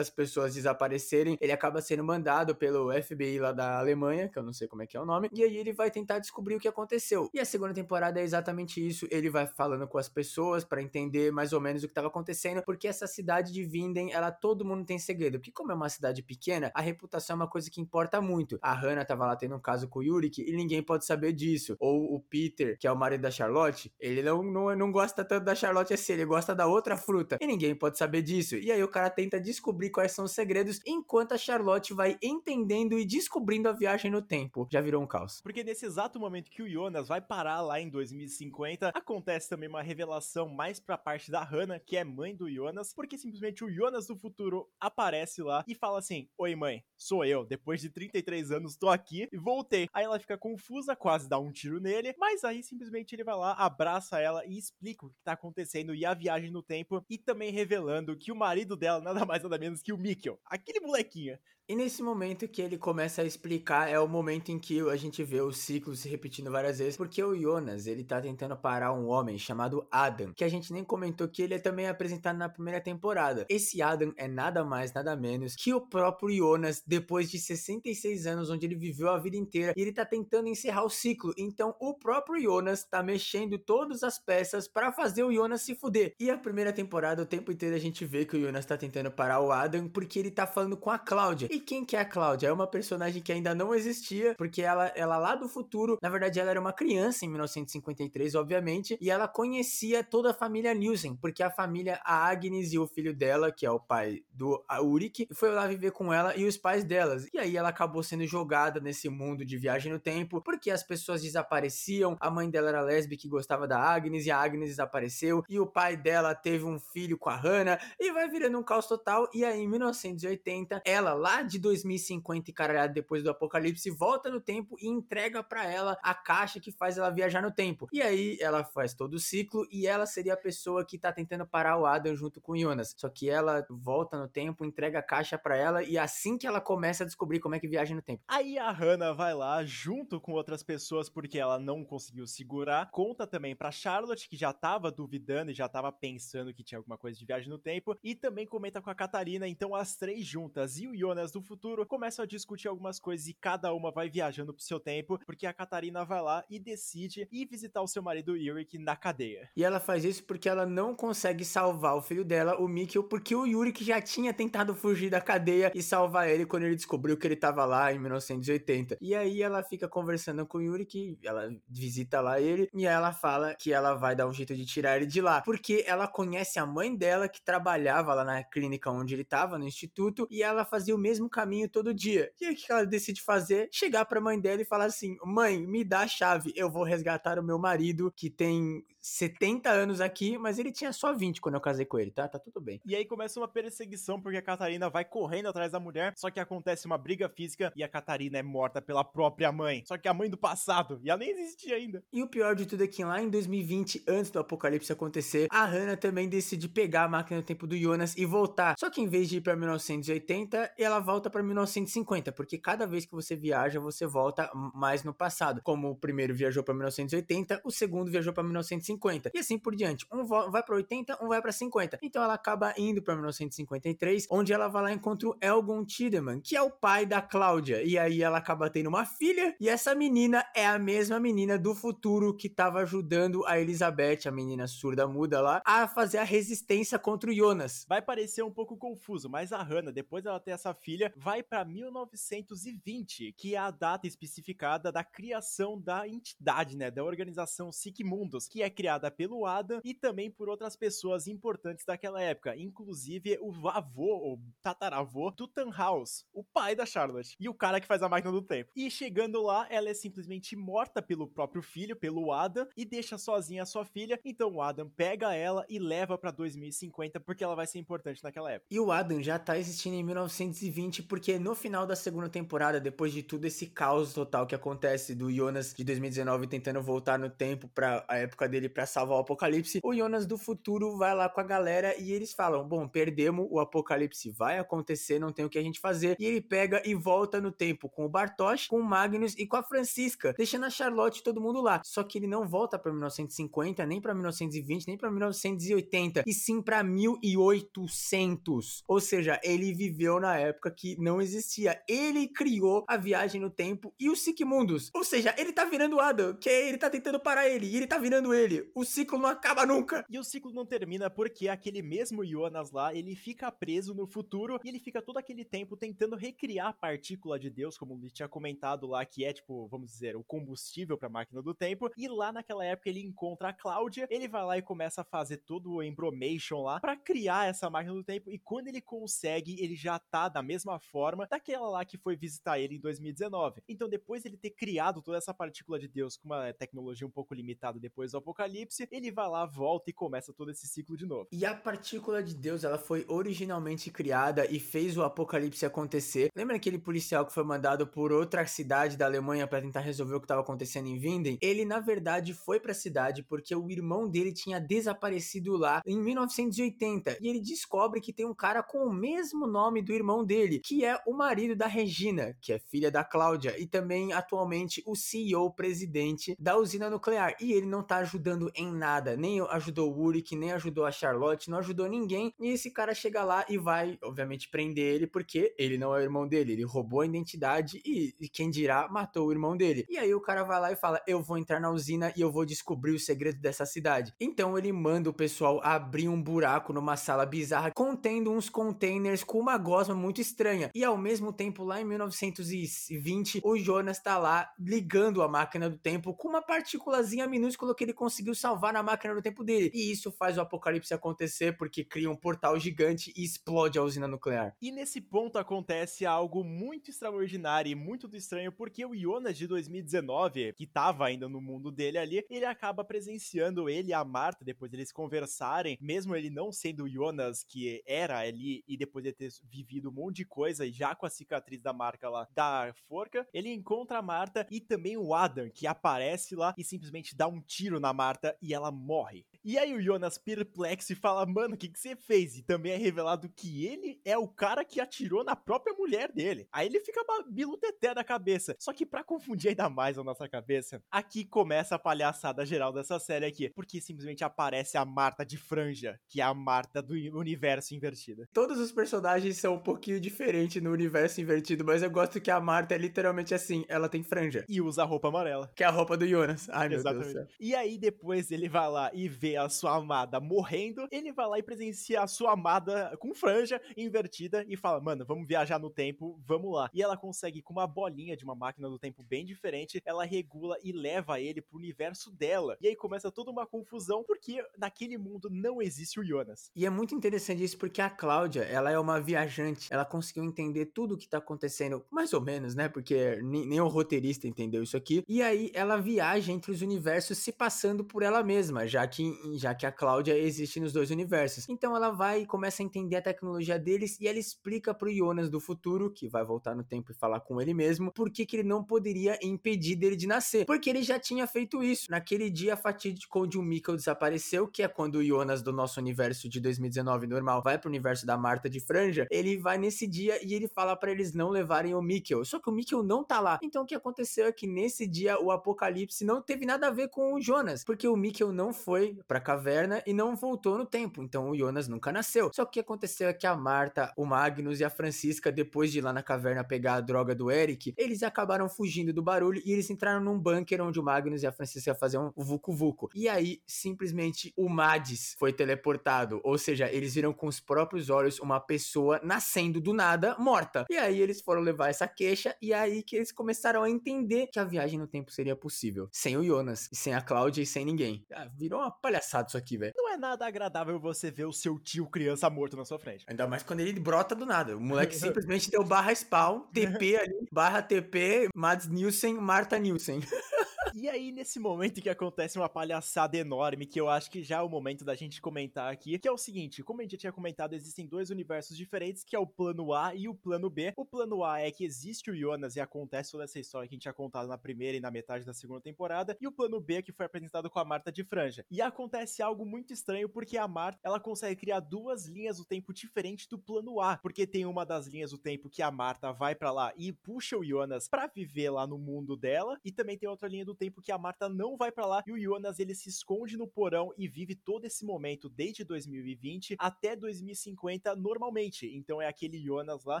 muitas pessoas desaparecerem, ele acaba sendo mandado pelo FBI lá da Alemanha, que eu não sei como é que é o nome, e aí ele vai tentar descobrir o que aconteceu. E a segunda temporada é exatamente isso, ele vai falando com as pessoas para entender mais ou menos o que estava acontecendo, porque essa cidade de Vinden, ela todo mundo tem segredo, porque como é uma cidade pequena, a reputação é uma coisa que importa muito. A Hannah tava lá tendo um caso com o Yurik e ninguém pode saber disso. Ou o Peter, que é o marido da Charlotte, ele não, não, não gosta tanto da Charlotte assim, ele gosta da outra fruta. E ninguém pode saber disso. E aí o cara tenta descobrir quais são os segredos, enquanto a Charlotte vai entendendo e descobrindo a viagem no tempo. Já virou um caos. Porque nesse exato momento que o Jonas vai parar lá em 2050, acontece também uma revelação mais pra parte da Hannah, que é mãe do Jonas, porque simplesmente o Jonas do futuro aparece lá e fala assim: Oi, mãe, sou eu. Depois de 33 anos, tô aqui e voltei. Aí ela fica confusa, quase dá um tiro nele, mas aí simplesmente ele vai lá, abraça ela e explica o que tá acontecendo e a viagem no tempo, e também revelando que o marido dela nada mais nada menos que o Mikkel, aquele molequinho. E nesse momento que ele começa a explicar, é o momento em que a gente vê o ciclo se repetindo várias vezes, porque o Jonas, ele tá tentando parar um homem chamado Adam, que a gente nem comentou que ele é também apresentado na primeira temporada. Esse Adam é nada mais, nada menos que o próprio Jonas, depois de 66 anos, onde ele viveu a vida inteira, e ele tá tentando encerrar o ciclo. Então, o próprio Jonas tá mexendo todas as peças para fazer o Jonas se fuder. E a primeira temporada, o tempo inteiro, a gente vê que o Jonas tá tentando parar o Adam, porque ele tá falando com a Cláudia. E quem que é a Cláudia? É uma personagem que ainda não existia, porque ela, ela lá do futuro, na verdade ela era uma criança em 1953, obviamente, e ela conhecia toda a família Nielsen, porque a família, a Agnes e o filho dela, que é o pai do Ulrich, foi lá viver com ela e os pais delas. E aí ela acabou sendo jogada nesse mundo de viagem no tempo, porque as pessoas desapareciam, a mãe dela era lésbica e gostava da Agnes, e a Agnes desapareceu, e o pai dela teve um filho com a Hannah, e vai virando um caos total, e aí em 1980, ela lá de 2050 e caralhado depois do apocalipse, volta no tempo e entrega para ela a caixa que faz ela viajar no tempo. E aí ela faz todo o ciclo e ela seria a pessoa que tá tentando parar o Adam junto com o Jonas. Só que ela volta no tempo, entrega a caixa para ela e assim que ela começa a descobrir como é que viaja no tempo. Aí a Hannah vai lá junto com outras pessoas porque ela não conseguiu segurar. Conta também para Charlotte que já tava duvidando e já tava pensando que tinha alguma coisa de viagem no tempo e também comenta com a Catarina, então as três juntas e o Jonas do futuro começam a discutir algumas coisas e cada uma vai viajando pro seu tempo, porque a Catarina vai lá e decide ir visitar o seu marido Yurik na cadeia. E ela faz isso porque ela não consegue salvar o filho dela, o Mikkel, porque o Yurik já tinha tentado fugir da cadeia e salvar ele quando ele descobriu que ele tava lá em 1980. E aí ela fica conversando com o Yurik, ela visita lá ele, e ela fala que ela vai dar um jeito de tirar ele de lá, porque ela conhece a mãe dela que trabalhava lá na clínica onde ele tava, no instituto, e ela fazia o mesmo caminho todo dia. E o que ela decide fazer? Chegar pra mãe dela e falar assim: mãe, me dá a chave, eu vou resgatar o meu marido que tem 70 anos aqui, mas ele tinha só 20 quando eu casei com ele, tá? Tá tudo bem. E aí começa uma perseguição porque a Catarina vai correndo atrás da mulher, só que acontece uma briga física e a Catarina é morta pela própria mãe. Só que a mãe do passado, e ela nem existia ainda. E o pior de tudo é que lá em 2020, antes do apocalipse acontecer, a Hannah também decide pegar a máquina do tempo do Jonas e voltar. Só que em vez de ir pra 1980, ela volta pra 1950, porque cada vez que você viaja, você volta mais no passado. Como o primeiro viajou pra 1980, o segundo viajou pra 1950. E assim por diante. Um vai pra 80, um vai pra 50. Então ela acaba indo pra 1953, onde ela vai lá e encontra o Elgon Tiedemann, que é o pai da Cláudia. E aí ela acaba tendo uma filha, e essa menina é a mesma menina do futuro que tava ajudando a Elizabeth, a menina surda muda lá, a fazer a resistência contra o Jonas. Vai parecer um pouco confuso, mas a Hannah, depois dela ter essa filha, vai pra 1920, que é a data especificada da criação da entidade, né, da organização Sigmundos, que é criada pelo Adam e também por outras pessoas importantes daquela época, inclusive o avô ou tataravô do Tannhaus, o pai da Charlotte, e o cara que faz a máquina do tempo. E chegando lá, ela é simplesmente morta pelo próprio filho, pelo Adam, e deixa sozinha a sua filha. Então o Adam pega ela e leva pra 2050 porque ela vai ser importante naquela época. E o Adam já tá existindo em 1920 porque no final da segunda temporada, depois de tudo esse caos total que acontece do Jonas de 2019 tentando voltar no tempo para a época dele para salvar o apocalipse, o Jonas do futuro vai lá com a galera e eles falam: "Bom, perdemos, o apocalipse vai acontecer, não tem o que a gente fazer". E ele pega e volta no tempo com o Bartosz, com o Magnus e com a Francisca, deixando a Charlotte e todo mundo lá. Só que ele não volta para 1950, nem para 1920, nem para 1980, e sim para 1800. Ou seja, ele viveu na época que não existia. Ele criou a viagem no tempo e os Sigmundos. Ou seja, ele tá virando o Adam, que ele tá tentando parar ele, e ele tá virando ele. O ciclo não acaba nunca. E o ciclo não termina porque aquele mesmo Jonas lá, ele fica preso no futuro e ele fica todo aquele tempo tentando recriar a partícula de Deus, como ele tinha comentado lá, que é tipo, vamos dizer, o combustível pra máquina do tempo. E lá naquela época ele encontra a Cláudia, ele vai lá e começa a fazer todo o embromation lá pra criar essa máquina do tempo. E quando ele consegue, ele já tá da mesma forma daquela lá que foi visitar ele em 2019. Então, depois ele ter criado toda essa partícula de Deus com uma tecnologia um pouco limitada depois do apocalipse, ele vai lá, volta e começa todo esse ciclo de novo. E a partícula de Deus, ela foi originalmente criada e fez o apocalipse acontecer. Lembra aquele policial que foi mandado por outra cidade da Alemanha para tentar resolver o que estava acontecendo em Winden? Ele, na verdade, foi para a cidade porque o irmão dele tinha desaparecido lá em 1980 e ele descobre que tem um cara com o mesmo nome do irmão dele, que é o marido da Regina, que é filha da Cláudia e também atualmente o CEO presidente da usina nuclear. E ele não tá ajudando em nada, nem ajudou o Uric, nem ajudou a Charlotte, não ajudou ninguém. E esse cara chega lá e vai, obviamente, prender ele porque ele não é o irmão dele, ele roubou a identidade e, e quem dirá matou o irmão dele. E aí o cara vai lá e fala: "Eu vou entrar na usina e eu vou descobrir o segredo dessa cidade". Então ele manda o pessoal abrir um buraco numa sala bizarra contendo uns containers com uma gosma muito estranha. E ao mesmo tempo, lá em 1920, o Jonas tá lá ligando a máquina do tempo com uma partículazinha minúscula que ele conseguiu salvar na máquina do tempo dele. E isso faz o apocalipse acontecer porque cria um portal gigante e explode a usina nuclear. E nesse ponto acontece algo muito extraordinário e muito estranho, porque o Jonas de 2019, que tava ainda no mundo dele ali, ele acaba presenciando ele e a Marta, depois eles conversarem, mesmo ele não sendo o Jonas que era ali e depois de ter vivido um monte de coisa, já com a cicatriz da marca lá da forca, ele encontra a Marta e também o Adam, que aparece lá e simplesmente dá um tiro na Marta e ela morre. E aí o Jonas perplexo e fala, mano, o que, que você fez? E também é revelado que ele é o cara que atirou na própria mulher dele. Aí ele fica biluteté da cabeça. Só que para confundir ainda mais a nossa cabeça, aqui começa a palhaçada geral dessa série aqui. Porque simplesmente aparece a Marta de franja, que é a Marta do universo invertida. Todos os personagens são um pouquinho diferentes no universo invertido, mas eu gosto que a Marta é literalmente assim, ela tem franja. E usa roupa amarela. Que é a roupa do Jonas. Ai, meu Exatamente. Deus do céu. E aí depois ele vai lá e vê a sua amada morrendo, ele vai lá e presencia a sua amada com franja invertida e fala: "Mano, vamos viajar no tempo, vamos lá". E ela consegue com uma bolinha de uma máquina do tempo bem diferente, ela regula e leva ele pro universo dela. E aí começa toda uma confusão porque naquele mundo não existe o Jonas. E é muito interessante isso porque a Cláudia, ela é uma viajante, ela conseguiu entender tudo o que tá acontecendo, mais ou menos, né? Porque nem, nem o roteirista entendeu isso aqui. E aí ela viaja entre os universos se passando por ela mesma, já que já que a Cláudia existe nos dois universos. Então ela vai e começa a entender a tecnologia deles e ela explica pro Jonas do futuro, que vai voltar no tempo e falar com ele mesmo, por que, que ele não poderia impedir dele de nascer. Porque ele já tinha feito isso. Naquele dia fatídico onde o Mikkel desapareceu, que é quando o Jonas do nosso universo de 2019 normal vai pro universo da Marta de Franja, ele vai nesse dia e ele fala para eles não levarem o Mikkel. Só que o Mikkel não tá lá. Então o que aconteceu é que nesse dia o apocalipse não teve nada a ver com o Jonas, porque o Mikkel não foi pra caverna e não voltou no tempo. Então o Jonas nunca nasceu. Só que o que aconteceu é que a Marta, o Magnus e a Francisca, depois de ir lá na caverna pegar a droga do Eric, eles acabaram fugindo do barulho e eles entraram num bunker onde o Magnus e a Francisca iam fazer um vucu vucu. E aí, simplesmente, o Mads foi teleportado. Ou seja, eles viram com os próprios olhos uma pessoa nascendo do nada, morta. E aí eles foram levar essa queixa e aí que eles começaram a entender que a viagem no tempo seria possível. Sem o Jonas, sem a Cláudia e sem ninguém. Ah, virou uma palhaçada isso aqui, velho. Não é nada agradável você ver o seu tio criança morto na sua frente. Ainda mais quando ele brota do nada. O moleque simplesmente deu barra spawn, TP ali, barra TP, Mads Nielsen, Marta Nielsen. E aí, nesse momento que acontece uma palhaçada enorme, que eu acho que já é o momento da gente comentar aqui, que é o seguinte, como a gente já tinha comentado, existem dois universos diferentes, que é o plano A e o plano B. O plano A é que existe o Jonas e acontece toda essa história que a gente tinha contado na primeira e na metade da segunda temporada, e o plano B é que foi apresentado com a Marta de Franja. E acontece algo muito estranho, porque a Marta, ela consegue criar duas linhas do tempo diferentes do plano A, porque tem uma das linhas do tempo que a Marta vai para lá e puxa o Jonas pra viver lá no mundo dela, e também tem outra linha do tempo que a Marta não vai para lá e o Jonas ele se esconde no porão e vive todo esse momento desde 2020 até 2050 normalmente. Então é aquele Jonas lá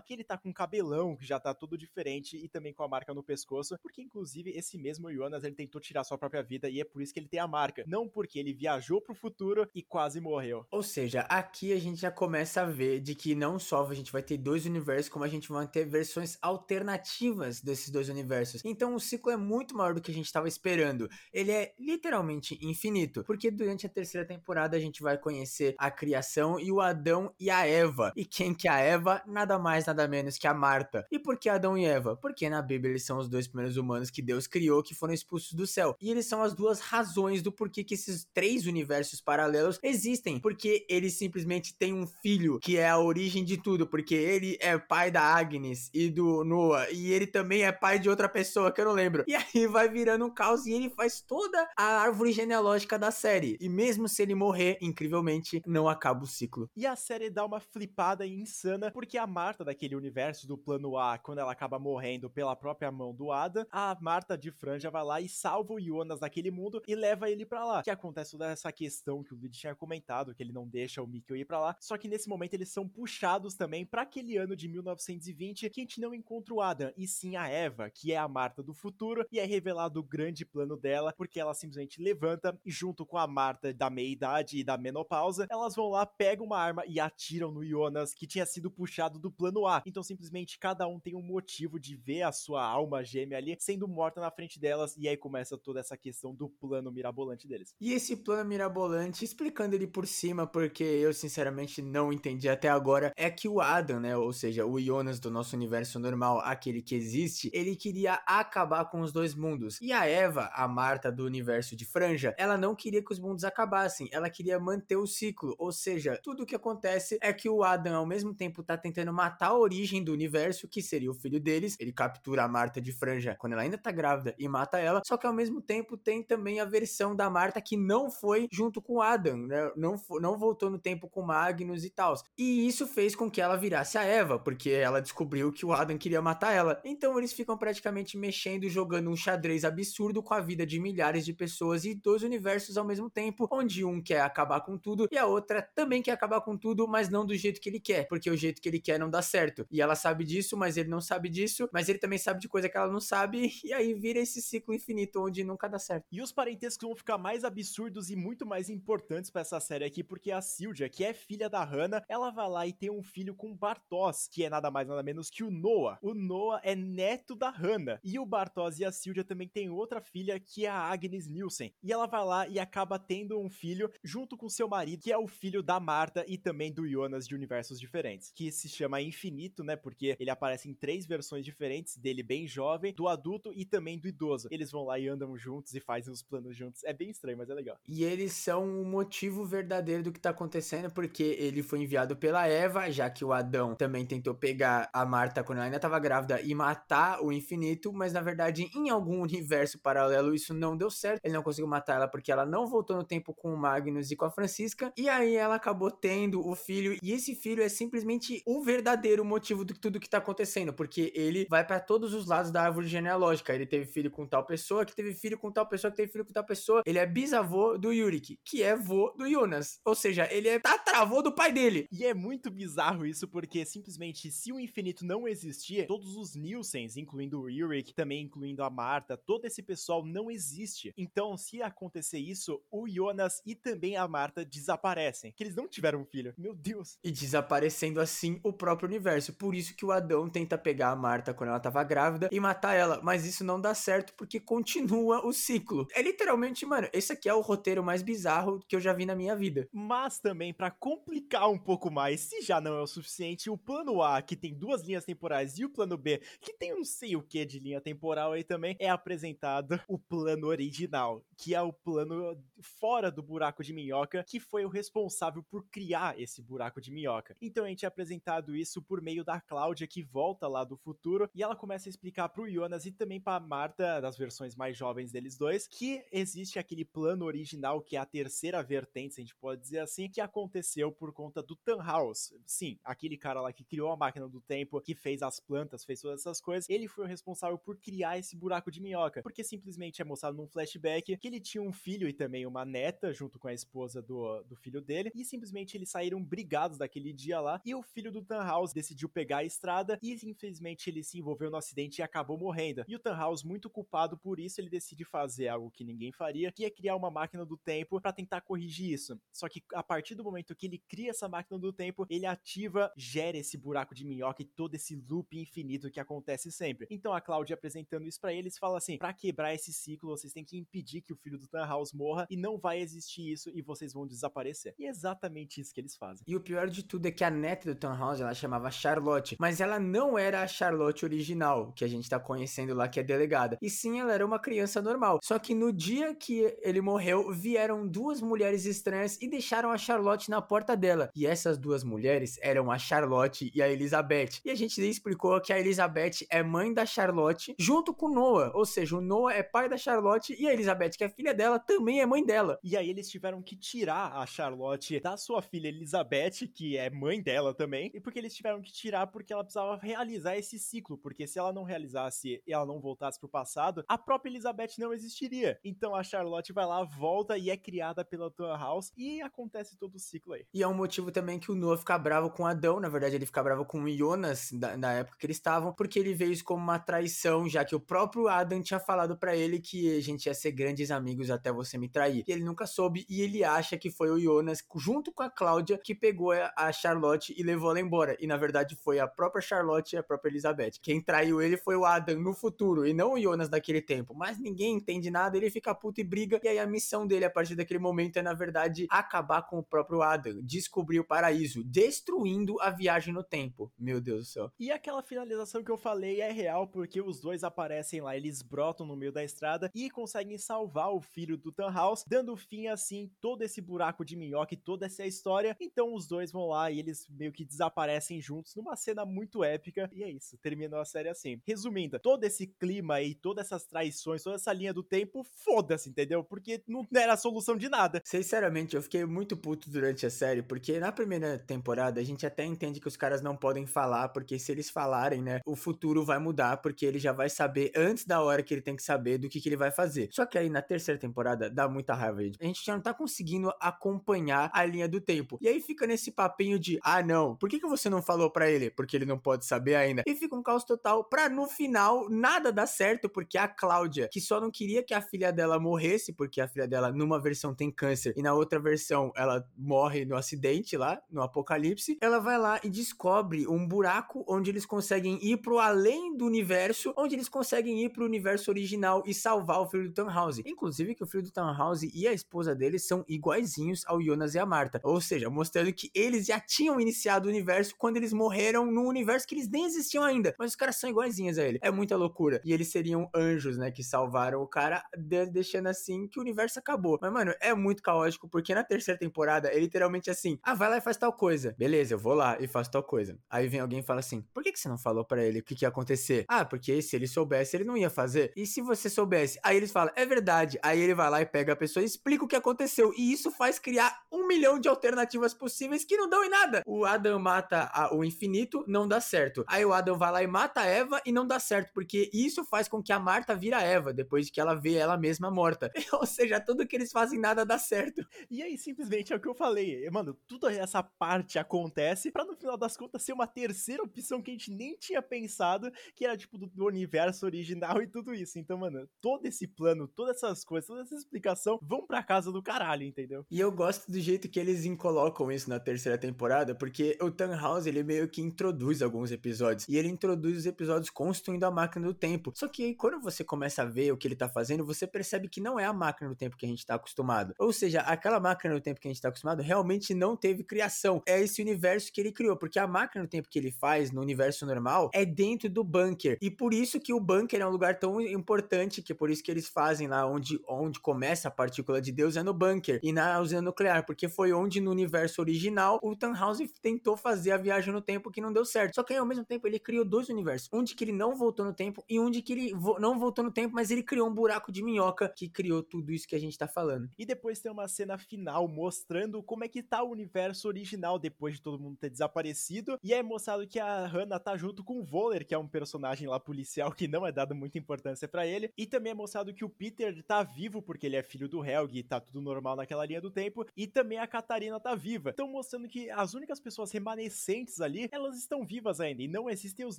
que ele tá com cabelão, que já tá tudo diferente e também com a marca no pescoço, porque inclusive esse mesmo Jonas ele tentou tirar sua própria vida e é por isso que ele tem a marca, não porque ele viajou pro futuro e quase morreu. Ou seja, aqui a gente já começa a ver de que não só a gente vai ter dois universos, como a gente vai ter versões alternativas desses dois universos. Então o ciclo é muito maior do que a gente estava esperando. Ele é literalmente infinito, porque durante a terceira temporada a gente vai conhecer a criação e o Adão e a Eva. E quem que é a Eva? Nada mais, nada menos que a Marta. E por que Adão e Eva? Porque na Bíblia eles são os dois primeiros humanos que Deus criou que foram expulsos do céu. E eles são as duas razões do porquê que esses três universos paralelos existem. Porque eles simplesmente têm um filho que é a origem de tudo, porque ele é pai da Agnes e do Noah, e ele também é pai de outra pessoa que eu não lembro. E aí vai virando um caos e ele faz toda a árvore genealógica da série. E mesmo se ele morrer, incrivelmente, não acaba o ciclo. E a série dá uma flipada insana, porque a Marta daquele universo do plano A, quando ela acaba morrendo pela própria mão do Adam, a Marta de Franja vai lá e salva o Jonas daquele mundo e leva ele para lá. Que acontece toda essa questão que o Lid tinha comentado, que ele não deixa o Mikkel ir para lá. Só que nesse momento eles são puxados também para aquele ano de 1920 que a gente não encontra o Adam, e sim a Eva, que é a Marta do futuro, e é revelado o grande plano dela, porque ela simplesmente levanta e junto com a Marta da meia-idade e da menopausa, elas vão lá, pegam uma arma e atiram no Jonas, que tinha sido puxado do plano A. Então simplesmente cada um tem um motivo de ver a sua alma gêmea ali sendo morta na frente delas, e aí começa toda essa questão do plano mirabolante deles. E esse plano mirabolante, explicando ele por cima, porque eu sinceramente não entendi até agora, é que o Adam, né, ou seja, o Jonas do nosso universo normal, aquele que existe, ele queria acabar com os dois mundos. E a Eva, a Marta do universo de Franja, ela não queria que os mundos acabassem, ela queria manter o ciclo, ou seja, tudo o que acontece é que o Adam ao mesmo tempo tá tentando matar a origem do universo, que seria o filho deles, ele captura a Marta de Franja quando ela ainda tá grávida e mata ela, só que ao mesmo tempo tem também a versão da Marta que não foi junto com Adam, né? Não, não voltou no tempo com Magnus e tal. E isso fez com que ela virasse a Eva, porque ela descobriu que o Adam queria matar ela. Então eles ficam praticamente mexendo, jogando um xadrez absurdo com a vida de milhares de pessoas e dois universos ao mesmo tempo, onde um quer acabar com tudo e a outra também quer acabar com tudo, mas não do jeito que ele quer, porque o jeito que ele quer não dá certo. E ela sabe disso, mas ele não sabe disso, mas ele também sabe de coisa que ela não sabe, e aí vira esse ciclo infinito onde nunca dá certo. E os parentescos vão ficar mais absurdos e muito mais importantes para essa série aqui, porque a Silja, que é filha da Hannah, ela vai lá e tem um filho com Bartos, que é nada mais nada menos que o Noah. O Noah é neto da Hannah. E o Bartos e a Silja também tem outra filha, que é a Agnes Nielsen. E ela vai lá e acaba tendo um filho junto com seu marido, que é o filho da Marta e também do Jonas de universos diferentes, que se chama Infinito, né? Porque ele aparece em três versões diferentes, dele bem jovem, do adulto e também do idoso. Eles vão lá e andam juntos e fazem os planos juntos. É bem estranho, mas é legal. E eles são o motivo verdadeiro do que tá acontecendo, porque ele foi enviado pela Eva, já que o Adão também tentou pegar a Marta quando ela ainda tava grávida e matar o infinito, mas na verdade, em algum universo paralelo, isso não deu certo. Ele não conseguiu matar ela porque ela não voltou no tempo com o Magnus e com a Francisca. E aí ela acabou tendo o filho. E esse filho é simplesmente o verdadeiro motivo de tudo que tá acontecendo, porque ele vai para todos os lados da árvore genealógica. Ele teve filho com tal pessoa, que teve filho com tal pessoa, que teve filho com tal pessoa. Ele é bisavô do Yurik, que é vô do Jonas. Ou seja, ele é tatravô do pai dele. E é muito bizarro isso, porque simplesmente se o infinito não existia, todos os Nielsens, incluindo o Yurik, também incluindo a Marta, todo esse pessoal não existe. Então, se acontecer isso, o Jonas e também a Marta desaparecem. Que eles não tiveram um filho. Meu Deus. E desaparecendo assim o próprio universo. Por isso que o Adão tenta pegar a Marta quando ela tava grávida e matar ela. Mas isso não dá certo porque continua o ciclo. É literalmente, mano, esse aqui é o roteiro mais bizarro que eu já vi na minha vida. Mas também, para complicar um pouco mais, se já não é o suficiente, o plano A, que tem duas linhas temporais, e o plano B, que tem um sei o que de linha temporal aí também, é apresentado o plano original, que é o plano fora do buraco de minhoca, que foi o responsável por criar esse buraco de minhoca. Então a gente é apresentado isso por meio da Cláudia, que volta lá do futuro, e ela começa a explicar pro Jonas e também pra Marta, das versões mais jovens deles dois, que existe aquele plano original, que é a terceira vertente, se a gente pode dizer assim, que aconteceu por conta do Tannhaus. Sim, aquele cara lá que criou a máquina do tempo, que fez as plantas, fez todas essas coisas, ele foi o responsável por criar esse buraco de minhoca, porque simplesmente é mostrado num flashback que ele tinha um filho e também uma neta, junto com a esposa do, do filho dele, e simplesmente eles saíram brigados daquele dia lá, e o filho do Tannhaus decidiu pegar a estrada, e infelizmente ele se envolveu no acidente e acabou morrendo. E o Tannhaus, muito culpado por isso, ele decide fazer algo que ninguém faria, que é criar uma máquina do tempo para tentar corrigir isso. Só que a partir do momento que ele cria essa máquina do tempo, ele ativa, gera esse buraco de minhoca e todo esse loop infinito que acontece sempre. Então a Cláudia apresentando isso para eles fala assim: "Para quebrar esse ciclo, vocês têm que impedir que o filho do Tannhaus morra e não vai existir isso e vocês vão desaparecer. E é exatamente isso que eles fazem. E o pior de tudo é que a neta do Tannhaus, ela chamava Charlotte, mas ela não era a Charlotte original, que a gente tá conhecendo lá, que é delegada. E sim, ela era uma criança normal. Só que no dia que ele morreu, vieram duas mulheres estranhas e deixaram a Charlotte na porta dela. E essas duas mulheres eram a Charlotte e a Elizabeth. E a gente explicou que a Elizabeth é mãe da Charlotte, junto com Noah. Ou seja, o Noah é pai da Charlotte e a Elizabeth, que é filha dela, também é mãe dela. E aí eles tiveram que tirar a Charlotte da sua filha Elizabeth, que é mãe dela também, e porque eles tiveram que tirar porque ela precisava realizar esse ciclo, porque se ela não realizasse e ela não voltasse pro passado, a própria Elizabeth não existiria. Então a Charlotte vai lá, volta e é criada pela House e acontece todo o ciclo aí. E é um motivo também que o Noah fica bravo com Adão, na verdade ele fica bravo com o Jonas da, na época que eles estavam, porque ele veio isso como uma traição, já que o próprio Adam tinha falado para ele que a gente ia ser grandes amigos até você me trair. E ele nunca soube e ele acha que foi o Jonas junto com a Cláudia que pegou a Charlotte e levou ela embora. E na verdade foi a própria Charlotte e a própria Elizabeth. Quem traiu ele foi o Adam no futuro e não o Jonas daquele tempo. Mas ninguém entende nada, ele fica puto e briga. E aí a missão dele a partir daquele momento é, na verdade, acabar com o próprio Adam, descobrir o paraíso, destruindo a viagem no tempo. Meu Deus do céu. E aquela finalização que eu falei é real porque os dois aparecem lá, eles brotam no meio da estrada e conseguem salvar o filho do Tannhaus, dando fim assim todo esse buraco de minhoca e toda essa história. Então os dois vão lá e eles meio que desaparecem juntos numa cena muito épica. E é isso, terminou a série assim. Resumindo, todo esse clima aí, todas essas traições, toda essa linha do tempo, foda-se, entendeu? Porque não era solução de nada. Sinceramente, eu fiquei muito puto durante a série, porque na primeira temporada a gente até entende que os caras não podem falar, porque se eles falarem, né, o futuro vai mudar, porque ele já vai saber antes da hora que ele tem que saber do que, que ele vai fazer. Só que aí na terceira temporada dá muita raiva. A gente já não tá conseguindo acompanhar a linha do tempo. E aí fica nesse papinho de, ah não, por que, que você não falou para ele? Porque ele não pode saber ainda. E fica um caos total pra no final nada dar certo, porque a Cláudia, que só não queria que a filha dela morresse, porque a filha dela numa versão tem câncer e na outra versão ela morre no acidente lá, no apocalipse, ela vai lá e descobre um buraco onde eles conseguem ir pro além do universo, onde eles conseguem ir pro universo original e salvar o filho do Tannhaus. Inclusive que o filho do Tannhaus e a esposa dele são iguaizinhos ao Jonas e a Marta. Ou seja, mostrando que eles já tinham iniciado o universo quando eles morreram no universo que eles nem existiam ainda. Mas os caras são iguaizinhos a ele. É muita loucura. E eles seriam anjos, né, que salvaram o cara, deixando assim que o universo acabou. Mas, mano, é muito caótico, porque na terceira temporada é literalmente assim: ah, vai lá e faz tal coisa. Beleza, eu vou lá e faço tal coisa. Aí vem alguém e fala assim: por que, que você não falou para ele o que, que ia acontecer? Ah, porque se ele soubesse, ele não ia fazer. E se você soubesse? Aí eles falam: é verdade. Aí ele vai lá e pega a pessoa e explica o que aconteceu. E isso faz criar um milhão de alternativas possíveis que não dão em nada. O Adam mata a, o infinito, não dá certo. Aí o Adam vai lá e mata a Eva e não dá certo, porque isso faz com que a Marta vira Eva, depois que ela vê ela mesma morta. Ou seja, tudo que eles fazem nada dá certo. E aí, simplesmente, é o que eu falei. Mano, toda essa parte acontece para no final das contas ser uma terceira opção que a gente nem tinha pensado, que era tipo do, do universo original e tudo isso. Então, mano, todo esse plano, todas essas coisas, toda essa explicação vão pra casa do caralho, entendeu? E eu gosto do jeito que eles colocam isso na terceira temporada, porque o Tannhaus, ele meio que introduz alguns episódios. E ele introduz os episódios construindo a máquina do tempo. Só que aí, quando você começa a ver o que ele tá fazendo, você percebe que não é a máquina do tempo que a gente tá acostumado. Ou seja, aquela máquina do tempo que a gente tá acostumado realmente não teve criação. É esse universo que ele criou, porque a máquina do tempo que ele faz no universo normal é dentro do bunker. E por isso que o bunker é um lugar tão importante, que é por isso que eles fazem lá onde, onde começa a partícula de Deus é no bunker e na usina nuclear, porque foi onde no universo original o Tannhauser tentou fazer a viagem no tempo que não deu certo. Só que aí, ao mesmo tempo ele criou dois universos, onde que ele não voltou no tempo e onde que ele vo não voltou no tempo, mas ele criou um buraco de minhoca que criou tudo isso que a gente tá falando. E depois tem uma cena final mostrando como é que tá o universo original depois de todo mundo ter desaparecido. E é mostrado que a Hannah tá junto com o Voller, que é um personagem lá policial que não é dado muita importância para ele. E também é mostrado que o Peter tá vivo porque ele é filho do Helg e tá tudo normal naquela linha do tempo. E também a Catarina tá viva. Então mostrando que as únicas pessoas remanescentes ali, elas estão vivas ainda. E não existem os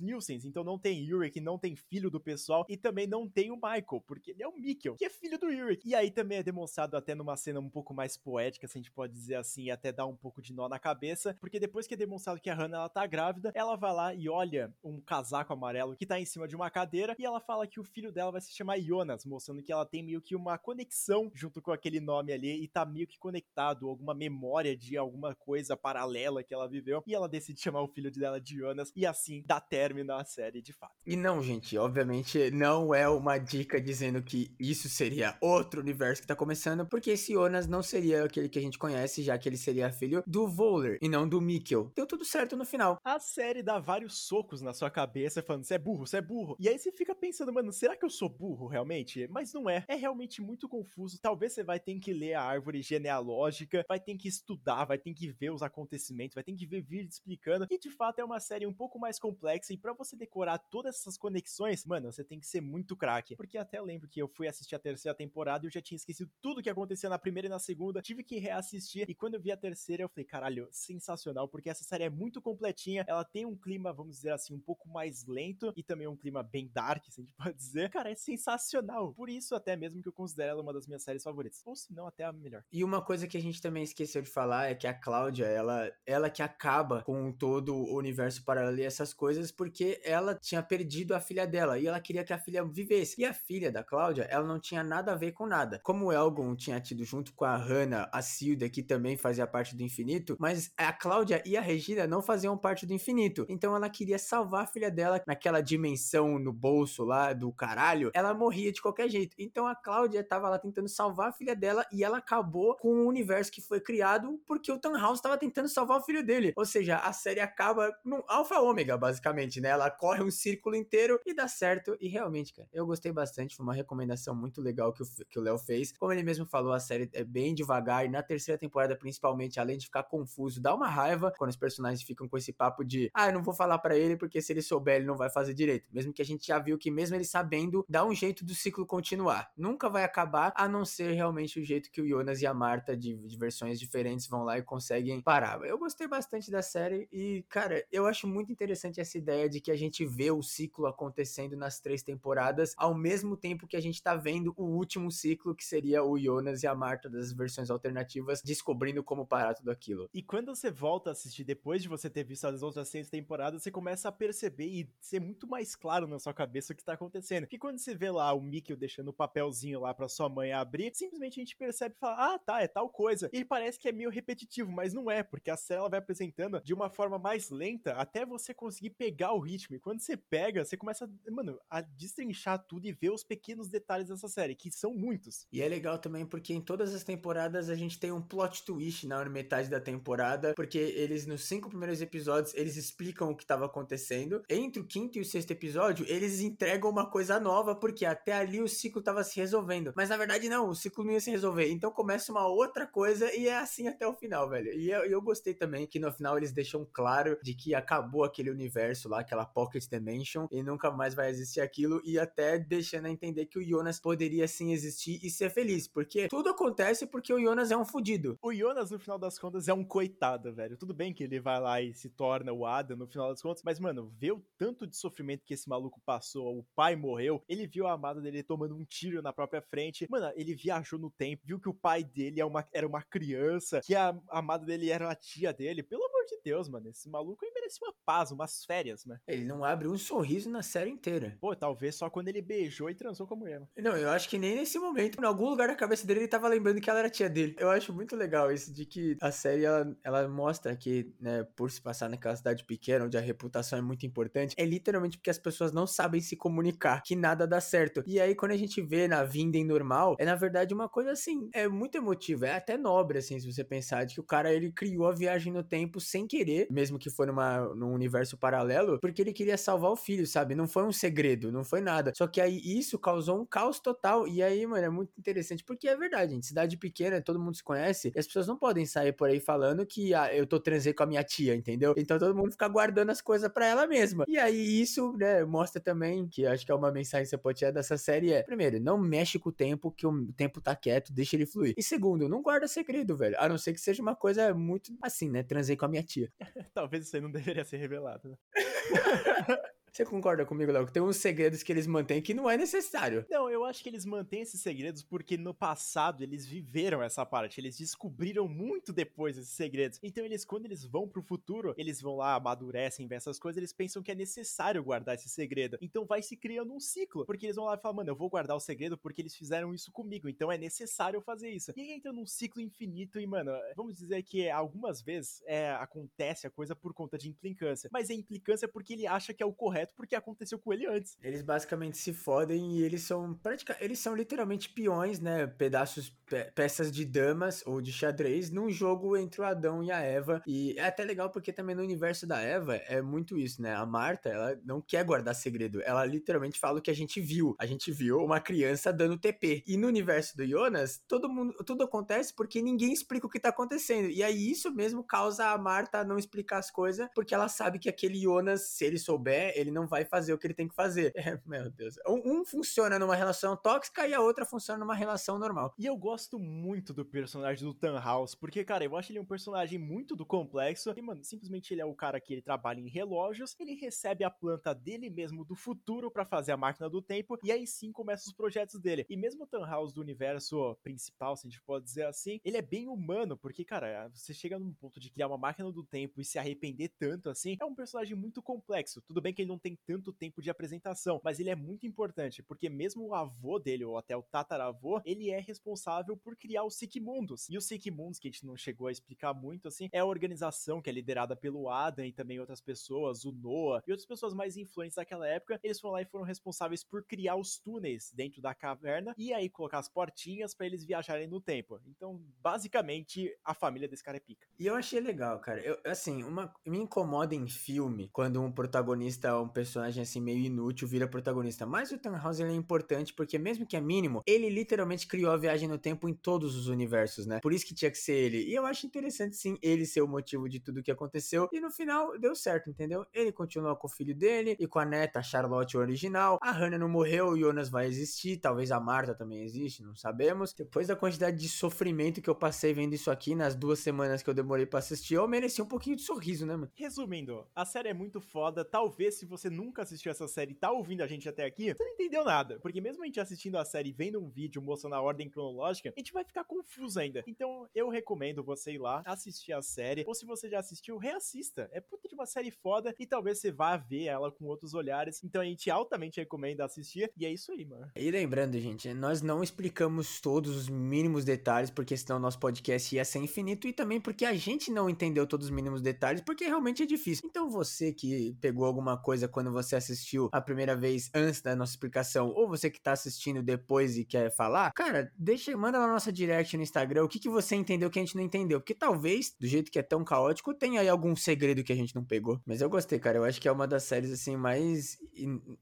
Nielsens. Então não tem Yurik, não tem filho do pessoal. E também não tem o Michael, porque ele é o Mikkel, que é filho do Yurik. E aí também é demonstrado até numa cena um pouco mais poética, se a gente pode dizer assim, e até dá um pouco de nó na cabeça. Porque depois que é demonstrado que a Hannah ela tá grávida, ela vai lá e olha um casaco amarelo que tá em cima de uma cadeira. E ela fala que o filho dela vai se chamar Jonas, mostrando que ela tem meio que uma conexão junto com aquele nome ali e tá meio que conectado, alguma memória de alguma coisa paralela que ela viveu. E ela decide chamar o filho dela de Jonas e assim dá término à série de fato. E não, gente, obviamente não é uma dica dizendo que isso seria outro universo que tá começando, porque esse Jonas não seria aquele que a gente conhece, já que ele seria filho do Voller e não do Mikkel. Deu tudo certo no final. A série dá vários socos na sua cabeça falando, você é burro, você é burro. E aí você fica pensando, mano, será que eu sou burro realmente? Mas não é. É realmente muito confuso. Talvez você vai ter que ler a árvore genealógica, vai ter que estudar, vai ter que ver os acontecimentos, vai ter que ver vídeo explicando. E de fato é uma série um pouco mais complexa e para você decorar todas essas conexões, mano, você tem que ser muito craque. Porque até lembro que eu fui assistir a terceira temporada e eu já tinha esquecido tudo que acontecia na primeira e na segunda. Tive que reassistir e quando eu vi a terceira eu falei, caralho, sensacional, porque essa série é muito completinha. Ela tem um clima, vamos dizer assim, um pouco mais lento e também um clima bem dark, se a gente pode dizer. Cara, é sensacional. Por isso até mesmo que eu considero ela uma das minhas séries favoritas. Ou se não, até a melhor. E uma coisa que a gente também esqueceu de falar é que a Cláudia, ela, ela que acaba com todo o universo paralelo e essas coisas, porque ela tinha perdido a filha dela e ela queria que a filha vivesse. E a filha da Cláudia, ela não tinha nada a ver com nada. Como o Elgon tinha tido junto com a Hannah, a Silda, que também fazia parte do infinito, mas a Cláudia e a Regina não faziam parte do infinito. Então ela queria salvar a filha dela naquela dimensão no bolso lá do caralho. Ela morria de qualquer jeito. Então a Cláudia tava lá tentando salvar a filha dela e ela acabou com o universo que foi criado porque o Tannhaus estava tentando salvar o filho dele. Ou seja, a série acaba no alfa ômega, basicamente, né? Ela corre um círculo inteiro e dá certo. E realmente, cara, eu gostei bastante. Foi uma recomendação muito legal que o que o Léo fez. Como ele mesmo falou, a série é bem devagar e na terceira temporada, principalmente, além de ficar confuso, dá uma raiva quando os personagens ficam com esse papo de, ah, eu não vou falar para ele porque se ele souber, ele não vai fazer direito. Mesmo que a gente já viu que mesmo ele sabendo, dá um jeito do ciclo continuar. Nunca vai acabar, a não ser realmente o jeito que o Jonas e a Marta de, de versões diferentes vão lá e conseguem parar. Eu gostei bastante da série e, cara, eu acho muito interessante essa ideia de que a gente vê o ciclo acontecendo nas três temporadas ao mesmo tempo que a gente tá vendo o último ciclo, que seria o Jonas e a Marta das versões alternativas, descobrindo como parar tudo aquilo. E quando você volta a assistir depois de você ter visto as outras seis temporadas, você começa a perceber e ser muito mais claro na sua cabeça o que tá acontecendo. Que quando você vê lá o Mickey deixando o papelzinho lá pra sua mãe abrir, simplesmente a gente percebe e fala, ah, tá, é tal coisa. E parece que é meio repetitivo, mas não é, porque a série ela vai apresentando de uma forma mais lenta até você conseguir pegar o ritmo. E quando você pega, você começa, mano, a destrinchar tudo e ver os pequenos detalhes dessa série, que são muitos. E é legal também porque em todas as temporadas a gente tem um plot twist na metade da temporada, porque eles nos cinco primeiros episódios eles explicam o que estava acontecendo. Entre o quinto e o sexto episódio, eles entregam uma coisa nova, porque até ali o ciclo estava se resolvendo. Mas na verdade não, o ciclo não ia se resolver. Então começa uma outra coisa e é assim até o final, velho. E eu, eu gostei também que no final eles deixam claro de que acabou aquele universo lá, aquela Pocket Dimension, e nunca mais vai existir aquilo, e até deixando a entender que o Jonas poderia sim existir e ser feliz, porque tudo acontece porque o Jonas é um fudido. O Jonas, no final das contas, é um coitado, velho. Tudo bem que ele vai lá e se torna o Adam no final das contas, mas, mano, ver o tanto de sofrimento que esse maluco passou, o pai morreu, ele viu a amada dele tomando um tiro na própria frente, mano, ele viajou no tempo, viu que o pai dele é uma, era uma criança, que a amada dele era a tia dele, pelo amor de Deus, mano, esse maluco aí merece uma paz, umas férias, né? Ele não abre um sorriso na série inteira. Pô, talvez só quando ele beijou e transou com a mulher. Mano. Não, eu acho que nem nesse momento, em algum lugar da cabeça dele, ele tava lembrando que ela era tia dele. Eu acho muito legal isso de que a série, ela, ela mostra que, né, por se passar naquela cidade pequena, onde a reputação é muito importante, é literalmente porque as pessoas não sabem se comunicar, que nada dá certo. E aí, quando a gente vê na Vinden normal, é na verdade uma coisa assim, é muito emotiva, é até nobre, assim, se você pensar, de que o cara, ele criou a viagem no tempo sem querer, mesmo que for numa, num universo paralelo, porque ele queria salvar o filho, sabe? Não foi um segredo, não foi nada. Só que aí isso causou um caos total. E aí, mano, é muito interessante, porque é verdade, gente. Cidade pequena, todo mundo se conhece, e as pessoas não podem sair por aí falando que ah, eu tô transei com a minha tia, entendeu? Então todo mundo fica guardando as coisas para ela mesma. E aí isso, né, mostra também que acho que é uma mensagem que você pode tirar dessa série é, primeiro, não mexe com o tempo, que o tempo tá quieto, deixa ele fluir. E segundo, não guarda segredo, velho. A não ser que seja uma coisa muito assim, né? Transei com a minha tia. Talvez isso aí não deveria ser revelado, né? Você concorda comigo, Léo? Tem uns segredos que eles mantêm que não é necessário. Não, eu acho que eles mantêm esses segredos porque no passado eles viveram essa parte, eles descobriram muito depois esses segredos. Então eles, quando eles vão pro futuro, eles vão lá, amadurecem, vê essas coisas, eles pensam que é necessário guardar esse segredo. Então vai se criando um ciclo, porque eles vão lá e falam, mano, eu vou guardar o segredo porque eles fizeram isso comigo, então é necessário fazer isso. E aí entra num ciclo infinito e, mano, vamos dizer que algumas vezes é, acontece a coisa por conta de implicância, mas é implicância porque ele acha que é o correto porque aconteceu com ele antes. Eles basicamente se fodem e eles são praticamente, eles são literalmente peões, né, pedaços, pe peças de damas ou de xadrez num jogo entre o Adão e a Eva. E é até legal porque também no universo da Eva é muito isso, né? A Marta, ela não quer guardar segredo, ela literalmente fala o que a gente viu. A gente viu uma criança dando TP. E no universo do Jonas, todo mundo, tudo acontece porque ninguém explica o que tá acontecendo. E aí isso mesmo causa a Marta não explicar as coisas, porque ela sabe que aquele Jonas, se ele souber, ele não vai fazer o que ele tem que fazer. É, meu Deus. Um, um funciona numa relação tóxica e a outra funciona numa relação normal. E eu gosto muito do personagem do Tannhaus, porque, cara, eu acho ele um personagem muito do complexo. E, mano, simplesmente ele é o cara que ele trabalha em relógios, ele recebe a planta dele mesmo do futuro para fazer a máquina do tempo, e aí sim começam os projetos dele. E mesmo o Tannhaus do universo principal, se a gente pode dizer assim, ele é bem humano, porque, cara, você chega num ponto de criar uma máquina do tempo e se arrepender tanto assim, é um personagem muito complexo. Tudo bem que ele não tem tanto tempo de apresentação, mas ele é muito importante, porque mesmo o avô dele, ou até o tataravô, ele é responsável por criar os Sigmundos. E os Sigmundos, que a gente não chegou a explicar muito assim, é a organização que é liderada pelo Adam e também outras pessoas, o Noah e outras pessoas mais influentes daquela época. Eles foram lá e foram responsáveis por criar os túneis dentro da caverna e aí colocar as portinhas para eles viajarem no tempo. Então, basicamente, a família desse cara é pica. E eu achei legal, cara. Eu, assim, uma, me incomoda em filme quando um protagonista, um personagem assim meio inútil vira protagonista. Mas o Tannhauser é importante porque mesmo que é mínimo, ele literalmente criou a viagem no tempo em todos os universos, né? Por isso que tinha que ser ele. E eu acho interessante sim ele ser o motivo de tudo que aconteceu. E no final deu certo, entendeu? Ele continuou com o filho dele e com a neta, a Charlotte original. A Hannah não morreu, o Jonas vai existir. Talvez a Marta também existe, não sabemos. Depois da quantidade de sofrimento que eu passei vendo isso aqui nas duas semanas que eu demorei para assistir, eu mereci um pouquinho de sorriso, né, mano? Resumindo, a série é muito foda. Talvez se você nunca assistiu essa série e tá ouvindo a gente até aqui, você não entendeu nada. Porque mesmo a gente assistindo a série vendo um vídeo mostrando a ordem cronológica, a gente vai ficar confuso ainda. Então eu recomendo você ir lá, assistir a série. Ou se você já assistiu, reassista. É puta de uma série foda e talvez você vá ver ela com outros olhares. Então a gente altamente recomenda assistir. E é isso aí, mano. E lembrando, gente, nós não explicamos todos os mínimos detalhes, porque senão nosso podcast ia ser infinito. E também porque a gente não entendeu todos os mínimos detalhes, porque realmente é difícil. Então você que pegou alguma coisa quando você assistiu a primeira vez antes da nossa explicação, ou você que tá assistindo depois e quer falar, cara, deixa, manda na nossa direct no Instagram o que, que você entendeu que a gente não entendeu. Porque talvez, do jeito que é tão caótico, tenha aí algum segredo que a gente não pegou. Mas eu gostei, cara. Eu acho que é uma das séries, assim, mais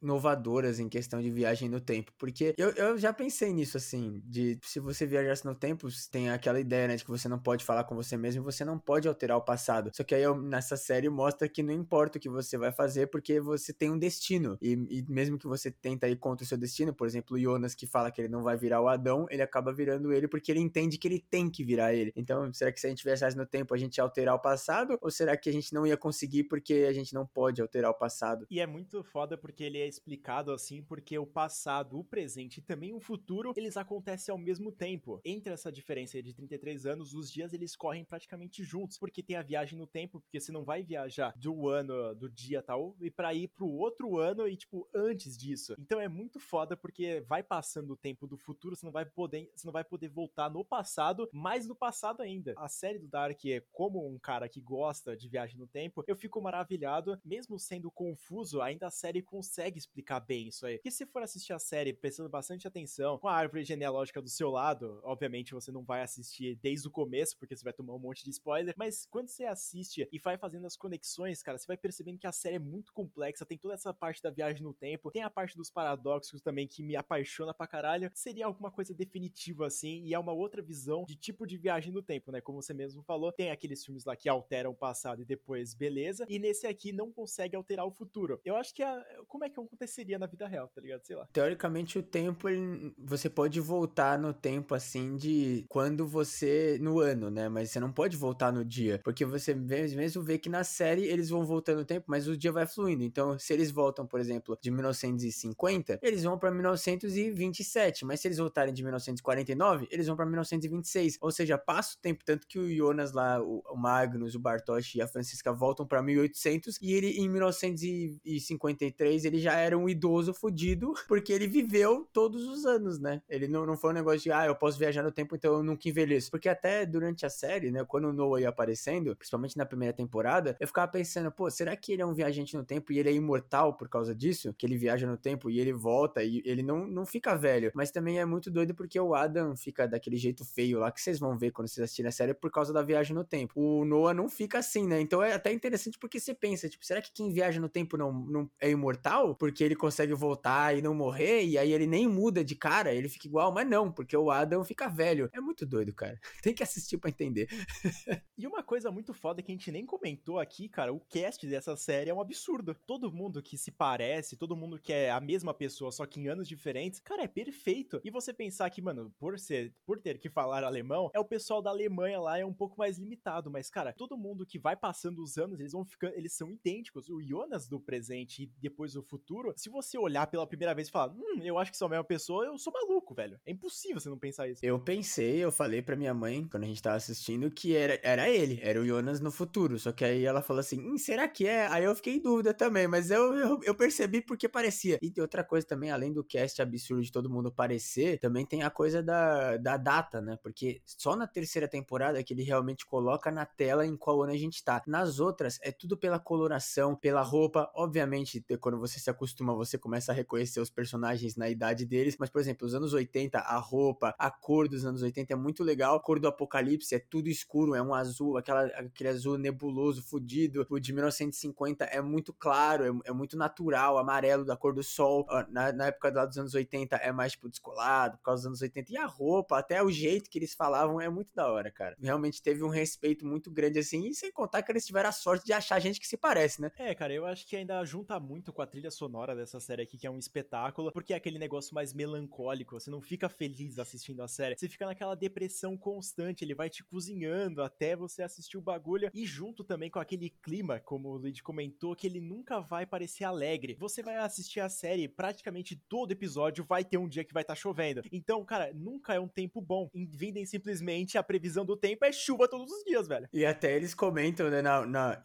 inovadoras em questão de viagem no tempo. Porque eu, eu já pensei nisso, assim, de se você viajasse no tempo, tem aquela ideia, né, de que você não pode falar com você mesmo e você não pode alterar o passado. Só que aí eu, nessa série mostra que não importa o que você vai fazer, porque você tem um destino. E, e mesmo que você tenta ir contra o seu destino, por exemplo, Jonas que fala que ele não vai virar o Adão, ele acaba virando ele porque ele entende que ele tem que virar ele. Então, será que se a gente viajasse no tempo, a gente ia alterar o passado? Ou será que a gente não ia conseguir porque a gente não pode alterar o passado? E é muito foda porque ele é explicado assim, porque o passado, o presente e também o futuro, eles acontecem ao mesmo tempo. Entre essa diferença de 33 anos, os dias eles correm praticamente juntos, porque tem a viagem no tempo, porque você não vai viajar do ano, do dia tal, e para ir pro outro ano e, tipo, antes disso. Então é muito foda porque vai passando o tempo do futuro, você não vai poder, você não vai poder voltar no passado, mais no passado ainda. A série do Dark é como um cara que gosta de viagem no tempo, eu fico maravilhado, mesmo sendo confuso, ainda a série consegue explicar bem isso aí. Porque se for assistir a série prestando bastante atenção, com a árvore genealógica do seu lado, obviamente você não vai assistir desde o começo, porque você vai tomar um monte de spoiler, mas quando você assiste e vai fazendo as conexões, cara, você vai percebendo que a série é muito complexa, tem toda essa parte da viagem no tempo, tem a parte dos paradoxos também que me apaixona pra caralho. Seria alguma coisa definitiva assim, e é uma outra visão de tipo de viagem no tempo, né? Como você mesmo falou, tem aqueles filmes lá que alteram o passado e depois beleza, e nesse aqui não consegue alterar o futuro. Eu acho que a, como é que aconteceria na vida real, tá ligado? Sei lá. Teoricamente o tempo ele, você pode voltar no tempo assim de quando você no ano, né? Mas você não pode voltar no dia, porque você mesmo vê que na série eles vão voltando no tempo, mas o dia vai fluindo. Então Então, se eles voltam, por exemplo, de 1950, eles vão para 1927, mas se eles voltarem de 1949, eles vão para 1926. Ou seja, passa o tempo tanto que o Jonas lá, o, Magnus, o Bartosz e a Francisca voltam para 1800 e ele em 1953 ele já era um idoso fudido porque ele viveu todos os anos, né? Ele não, não foi um negócio de, ah, eu posso viajar no tempo, então eu nunca envelheço. Porque até durante a série, né, quando o Noah ia aparecendo, principalmente na primeira temporada, eu ficava pensando, pô, será que ele é um viajante no tempo e ele imortal por causa disso? Que ele viaja no tempo e ele volta e ele não, não fica velho. Mas também é muito doido porque o Adam fica daquele jeito feio lá que vocês vão ver quando vocês assistirem a série por causa da viagem no tempo. O Noah não fica assim, né? Então é até interessante porque você pensa, tipo, será que quem viaja no tempo não, não é imortal? Porque ele consegue voltar e não morrer e aí ele nem muda de cara, ele fica igual, mas não, porque o Adam fica velho. É muito doido, cara. Tem que assistir para entender. e uma coisa muito foda que a gente nem comentou aqui, cara, o cast dessa série é um absurdo. Todo mundo que se parece, todo mundo que é a mesma pessoa, só que em anos diferentes, cara, é perfeito. E você pensar que, mano, por ser, por ter que falar alemão, é o pessoal da Alemanha lá é um pouco mais limitado, mas cara, todo mundo que vai passando os anos, eles vão ficando, eles são idênticos. O Jonas do presente e depois do futuro, se você olhar pela primeira vez e falar, hum, eu acho que são a mesma pessoa, eu sou maluco, velho. É impossível você não pensar isso. Eu pensei, eu falei pra minha mãe, quando a gente tava assistindo, que era, era ele, era o Jonas no futuro. Só que aí ela falou assim, hum, será que é? Aí eu fiquei em dúvida também, mas eu, eu, eu percebi porque parecia. E tem outra coisa também, além do cast absurdo de todo mundo parecer, também tem a coisa da, da data, né? Porque só na terceira temporada que ele realmente coloca na tela em qual ano a gente tá. Nas outras, é tudo pela coloração, pela roupa. Obviamente, quando você se acostuma, você começa a reconhecer os personagens na idade deles. Mas, por exemplo, os anos 80, a roupa, a cor dos anos 80 é muito legal. A cor do Apocalipse é tudo escuro, é um azul, aquela, aquele azul nebuloso, fudido. O de 1950 é muito claro, é, é muito natural, amarelo da cor do sol. Na, na época dos anos 80 é mais, tipo, descolado, por causa dos anos 80. E a roupa, até o jeito que eles falavam é muito da hora, cara. Realmente teve um respeito muito grande, assim, e sem contar que eles tiveram a sorte de achar gente que se parece, né? É, cara, eu acho que ainda junta muito com a trilha sonora dessa série aqui, que é um espetáculo, porque é aquele negócio mais melancólico, você não fica feliz assistindo a série, você fica naquela depressão constante, ele vai te cozinhando até você assistir o bagulho, e junto também com aquele clima, como o Luigi comentou, que ele nunca vai parecer alegre. Você vai assistir a série, praticamente todo episódio vai ter um dia que vai estar tá chovendo. Então, cara, nunca é um tempo bom. Vendem simplesmente a previsão do tempo é chuva todos os dias, velho. E até eles comentam, né, na, na,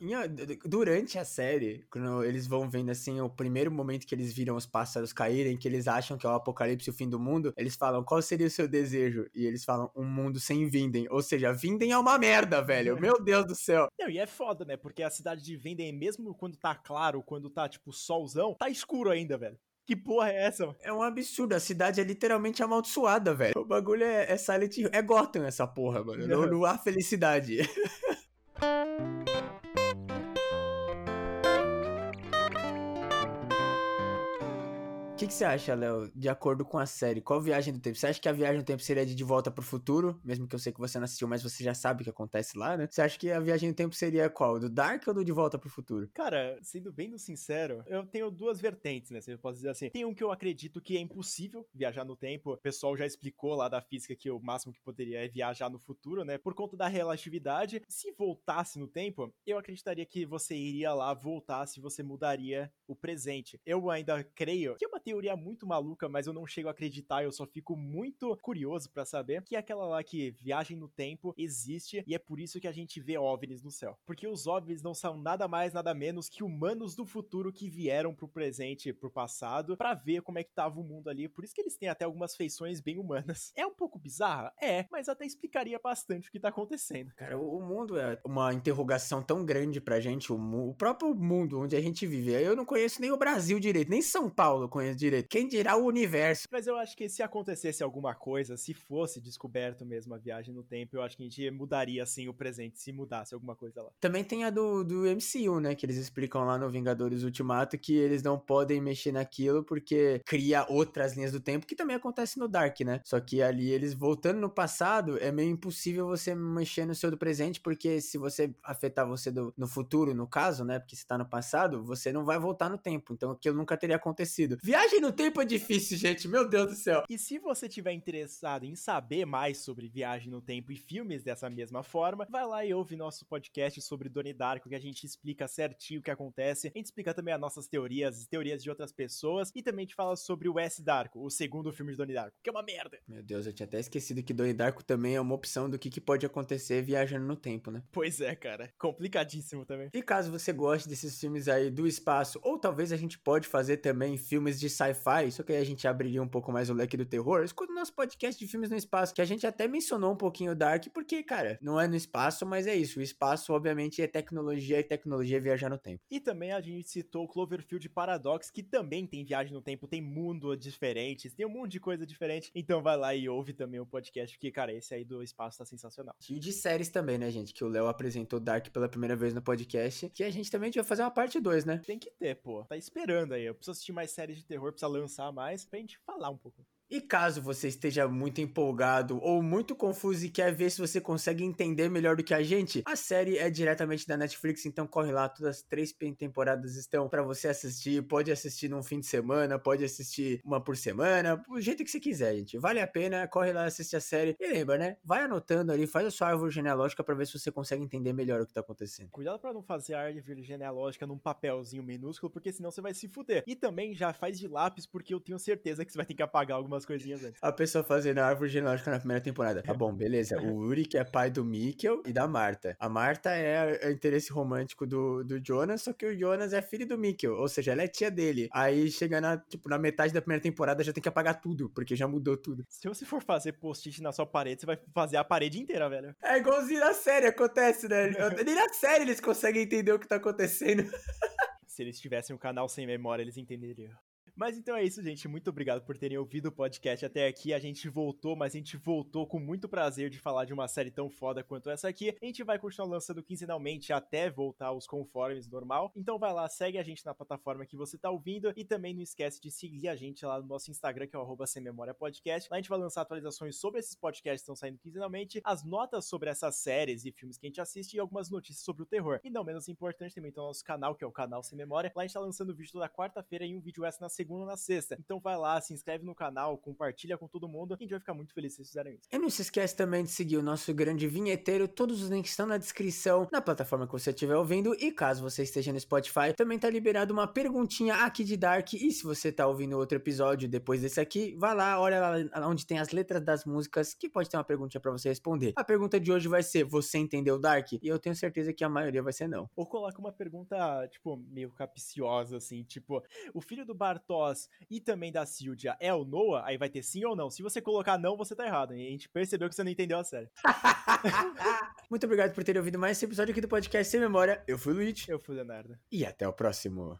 durante a série, quando eles vão vendo assim, o primeiro momento que eles viram os pássaros caírem, que eles acham que é o apocalipse, o fim do mundo, eles falam, qual seria o seu desejo? E eles falam, um mundo sem Vinden. Ou seja, Vinden é uma merda, velho. Meu Deus do céu. Não, e é foda, né? Porque a cidade de Vinden, mesmo quando tá claro, quando tá, tipo, solzão, tá escuro ainda, velho. Que porra é essa, mano? É um absurdo. A cidade é literalmente amaldiçoada, velho. O bagulho é, é Silent Hill. É Gotham essa porra, mano. Não, não há felicidade. que, que, você acha, Léo, de acordo com a série? Qual viagem do tempo? Você acha que a viagem do tempo seria de De Volta pro Futuro? Mesmo que eu sei que você não assistiu, mas você já sabe o que acontece lá, né? Você acha que a viagem do tempo seria qual? Do Dark ou do De Volta pro Futuro? Cara, sendo bem sincero, eu tenho duas vertentes, né? Eu posso dizer assim. Tem um que eu acredito que é impossível viajar no tempo. O pessoal já explicou lá da física que o máximo que poderia é viajar no futuro, né? Por conta da relatividade. Se voltasse no tempo, eu acreditaria que você iria lá voltar se você mudaria o presente. Eu ainda creio que é uma teoria muito maluca, mas eu não chego a acreditar, eu só fico muito curioso para saber que é aquela lá que viagem no tempo existe e é por isso que a gente vê OVNIs no céu. Porque os OVNIs não são nada mais, nada menos que humanos do futuro que vieram pro presente, pro passado, para ver como é que tava o mundo ali. Por isso que eles têm até algumas feições bem humanas. É um pouco bizarra? É, mas até explicaria bastante o que tá acontecendo. Cara, o mundo é uma interrogação tão grande pra gente, o, o próprio mundo onde a gente vive. Eu não conheço nem o Brasil direito, nem São Paulo eu conheço direito. Quem dirá o universo? Mas eu acho que se acontecesse alguma coisa, se fosse descoberto mesmo a viagem no tempo, eu acho que a gente mudaria assim o presente, se mudasse alguma coisa lá. Também tem a do, do MCU, né? Que eles explicam lá no Vingadores Ultimato que eles não podem mexer naquilo porque cria outras linhas do tempo, que também acontece no Dark, né? Só que ali eles voltando no passado, é meio impossível você mexer no seu do presente, porque se você afetar você do, no futuro, no caso, né? Porque você tá no passado, você não vai voltar no tempo. Então aquilo nunca teria acontecido. Viagem Viagem no tempo é difícil, gente. Meu Deus do céu. E se você tiver interessado em saber mais sobre viagem no tempo e filmes dessa mesma forma, vai lá e ouve nosso podcast sobre Donnie Darko, que a gente explica certinho o que acontece. A gente explica também as nossas teorias, teorias de outras pessoas, e também a gente fala sobre o S Darko, o segundo filme de Donnie Darko, que é uma merda. Meu Deus, eu tinha até esquecido que Donnie Darko também é uma opção do que, que pode acontecer viajando no tempo, né? Pois é, cara. Complicadíssimo também. E caso você goste desses filmes aí do espaço, ou talvez a gente pode fazer também filmes de sci-fi, só que aí a gente abriria um pouco mais o leque do terror, escuta o nosso podcast de filmes no espaço, que a gente até mencionou um pouquinho Dark, porque, cara, não é no espaço, mas é isso. O espaço, obviamente, é tecnologia e tecnologia é viajar no tempo. E também a gente citou o Cloverfield Paradox, que também tem viagem no tempo, tem mundo diferentes, tem um monte de coisa diferente. Então vai lá e ouve também o podcast, porque, cara, esse aí do espaço tá sensacional. E de séries também, né, gente? Que o Léo apresentou Dark pela primeira vez no podcast, que a gente também vai fazer uma parte 2, né? Tem que ter, pô. Tá esperando aí. Eu preciso assistir mais séries de terror, precisa lançar mais, pra gente falar um pouco. E caso você esteja muito empolgado ou muito confuso e quer ver se você consegue entender melhor do que a gente, a série é diretamente da Netflix, então corre lá, todas as três temporadas estão para você assistir. Pode assistir num fim de semana, pode assistir uma por semana, do jeito que você quiser, gente. Vale a pena, corre lá, assiste a série. E lembra, né? Vai anotando ali, faz a sua árvore genealógica para ver se você consegue entender melhor o que tá acontecendo. Cuidado para não fazer a árvore genealógica num papelzinho minúsculo, porque senão você vai se fuder. E também já faz de lápis, porque eu tenho certeza que você vai ter que apagar algumas coisinhas antes. A pessoa fazendo a árvore genealógica na primeira temporada. Tá bom, beleza. O Uri, que é pai do Mikkel e da Marta. A Marta é o interesse romântico do, do Jonas, só que o Jonas é filho do Mikkel, ou seja, ela é tia dele. Aí chega na, tipo, na metade da primeira temporada já tem que apagar tudo, porque já mudou tudo. Se você for fazer post-it na sua parede, você vai fazer a parede inteira, velho. É igualzinho na série, acontece, né? Nem na série eles conseguem entender o que tá acontecendo. Se eles tivessem um canal sem memória, eles entenderiam. Mas então é isso, gente. Muito obrigado por terem ouvido o podcast até aqui. A gente voltou, mas a gente voltou com muito prazer de falar de uma série tão foda quanto essa aqui. A gente vai continuar lançando quinzenalmente até voltar aos conformes normal. Então vai lá, segue a gente na plataforma que você tá ouvindo e também não esquece de seguir a gente lá no nosso Instagram, que é o arroba Sem Memória Podcast. Lá a gente vai lançar atualizações sobre esses podcasts que estão saindo quinzenalmente, as notas sobre essas séries e filmes que a gente assiste e algumas notícias sobre o terror. E não menos importante, também tem o nosso canal, que é o canal Sem Memória. Lá a gente tá lançando vídeo toda quarta-feira e um vídeo extra na segunda na sexta. Então vai lá, se inscreve no canal, compartilha com todo mundo. A gente vai ficar muito feliz se vocês fizerem isso. E não se esquece também de seguir o nosso grande vinheteiro. Todos os links estão na descrição, na plataforma que você estiver ouvindo. E caso você esteja no Spotify, também tá liberado uma perguntinha aqui de Dark. E se você tá ouvindo outro episódio depois desse aqui, vai lá, olha lá onde tem as letras das músicas, que pode ter uma perguntinha para você responder. A pergunta de hoje vai ser: Você entendeu Dark? E eu tenho certeza que a maioria vai ser não. Ou coloca uma pergunta, tipo, meio capciosa, assim, tipo, o filho do E também da Silvia é o Noah? Aí vai ter sim ou não. Se você colocar não, você tá errado. E a gente percebeu que você não entendeu a série. Muito obrigado por ter ouvido mais esse episódio aqui do podcast Sem Memória. Eu fui o Luigi. Eu fui o Leonardo. E até o próximo.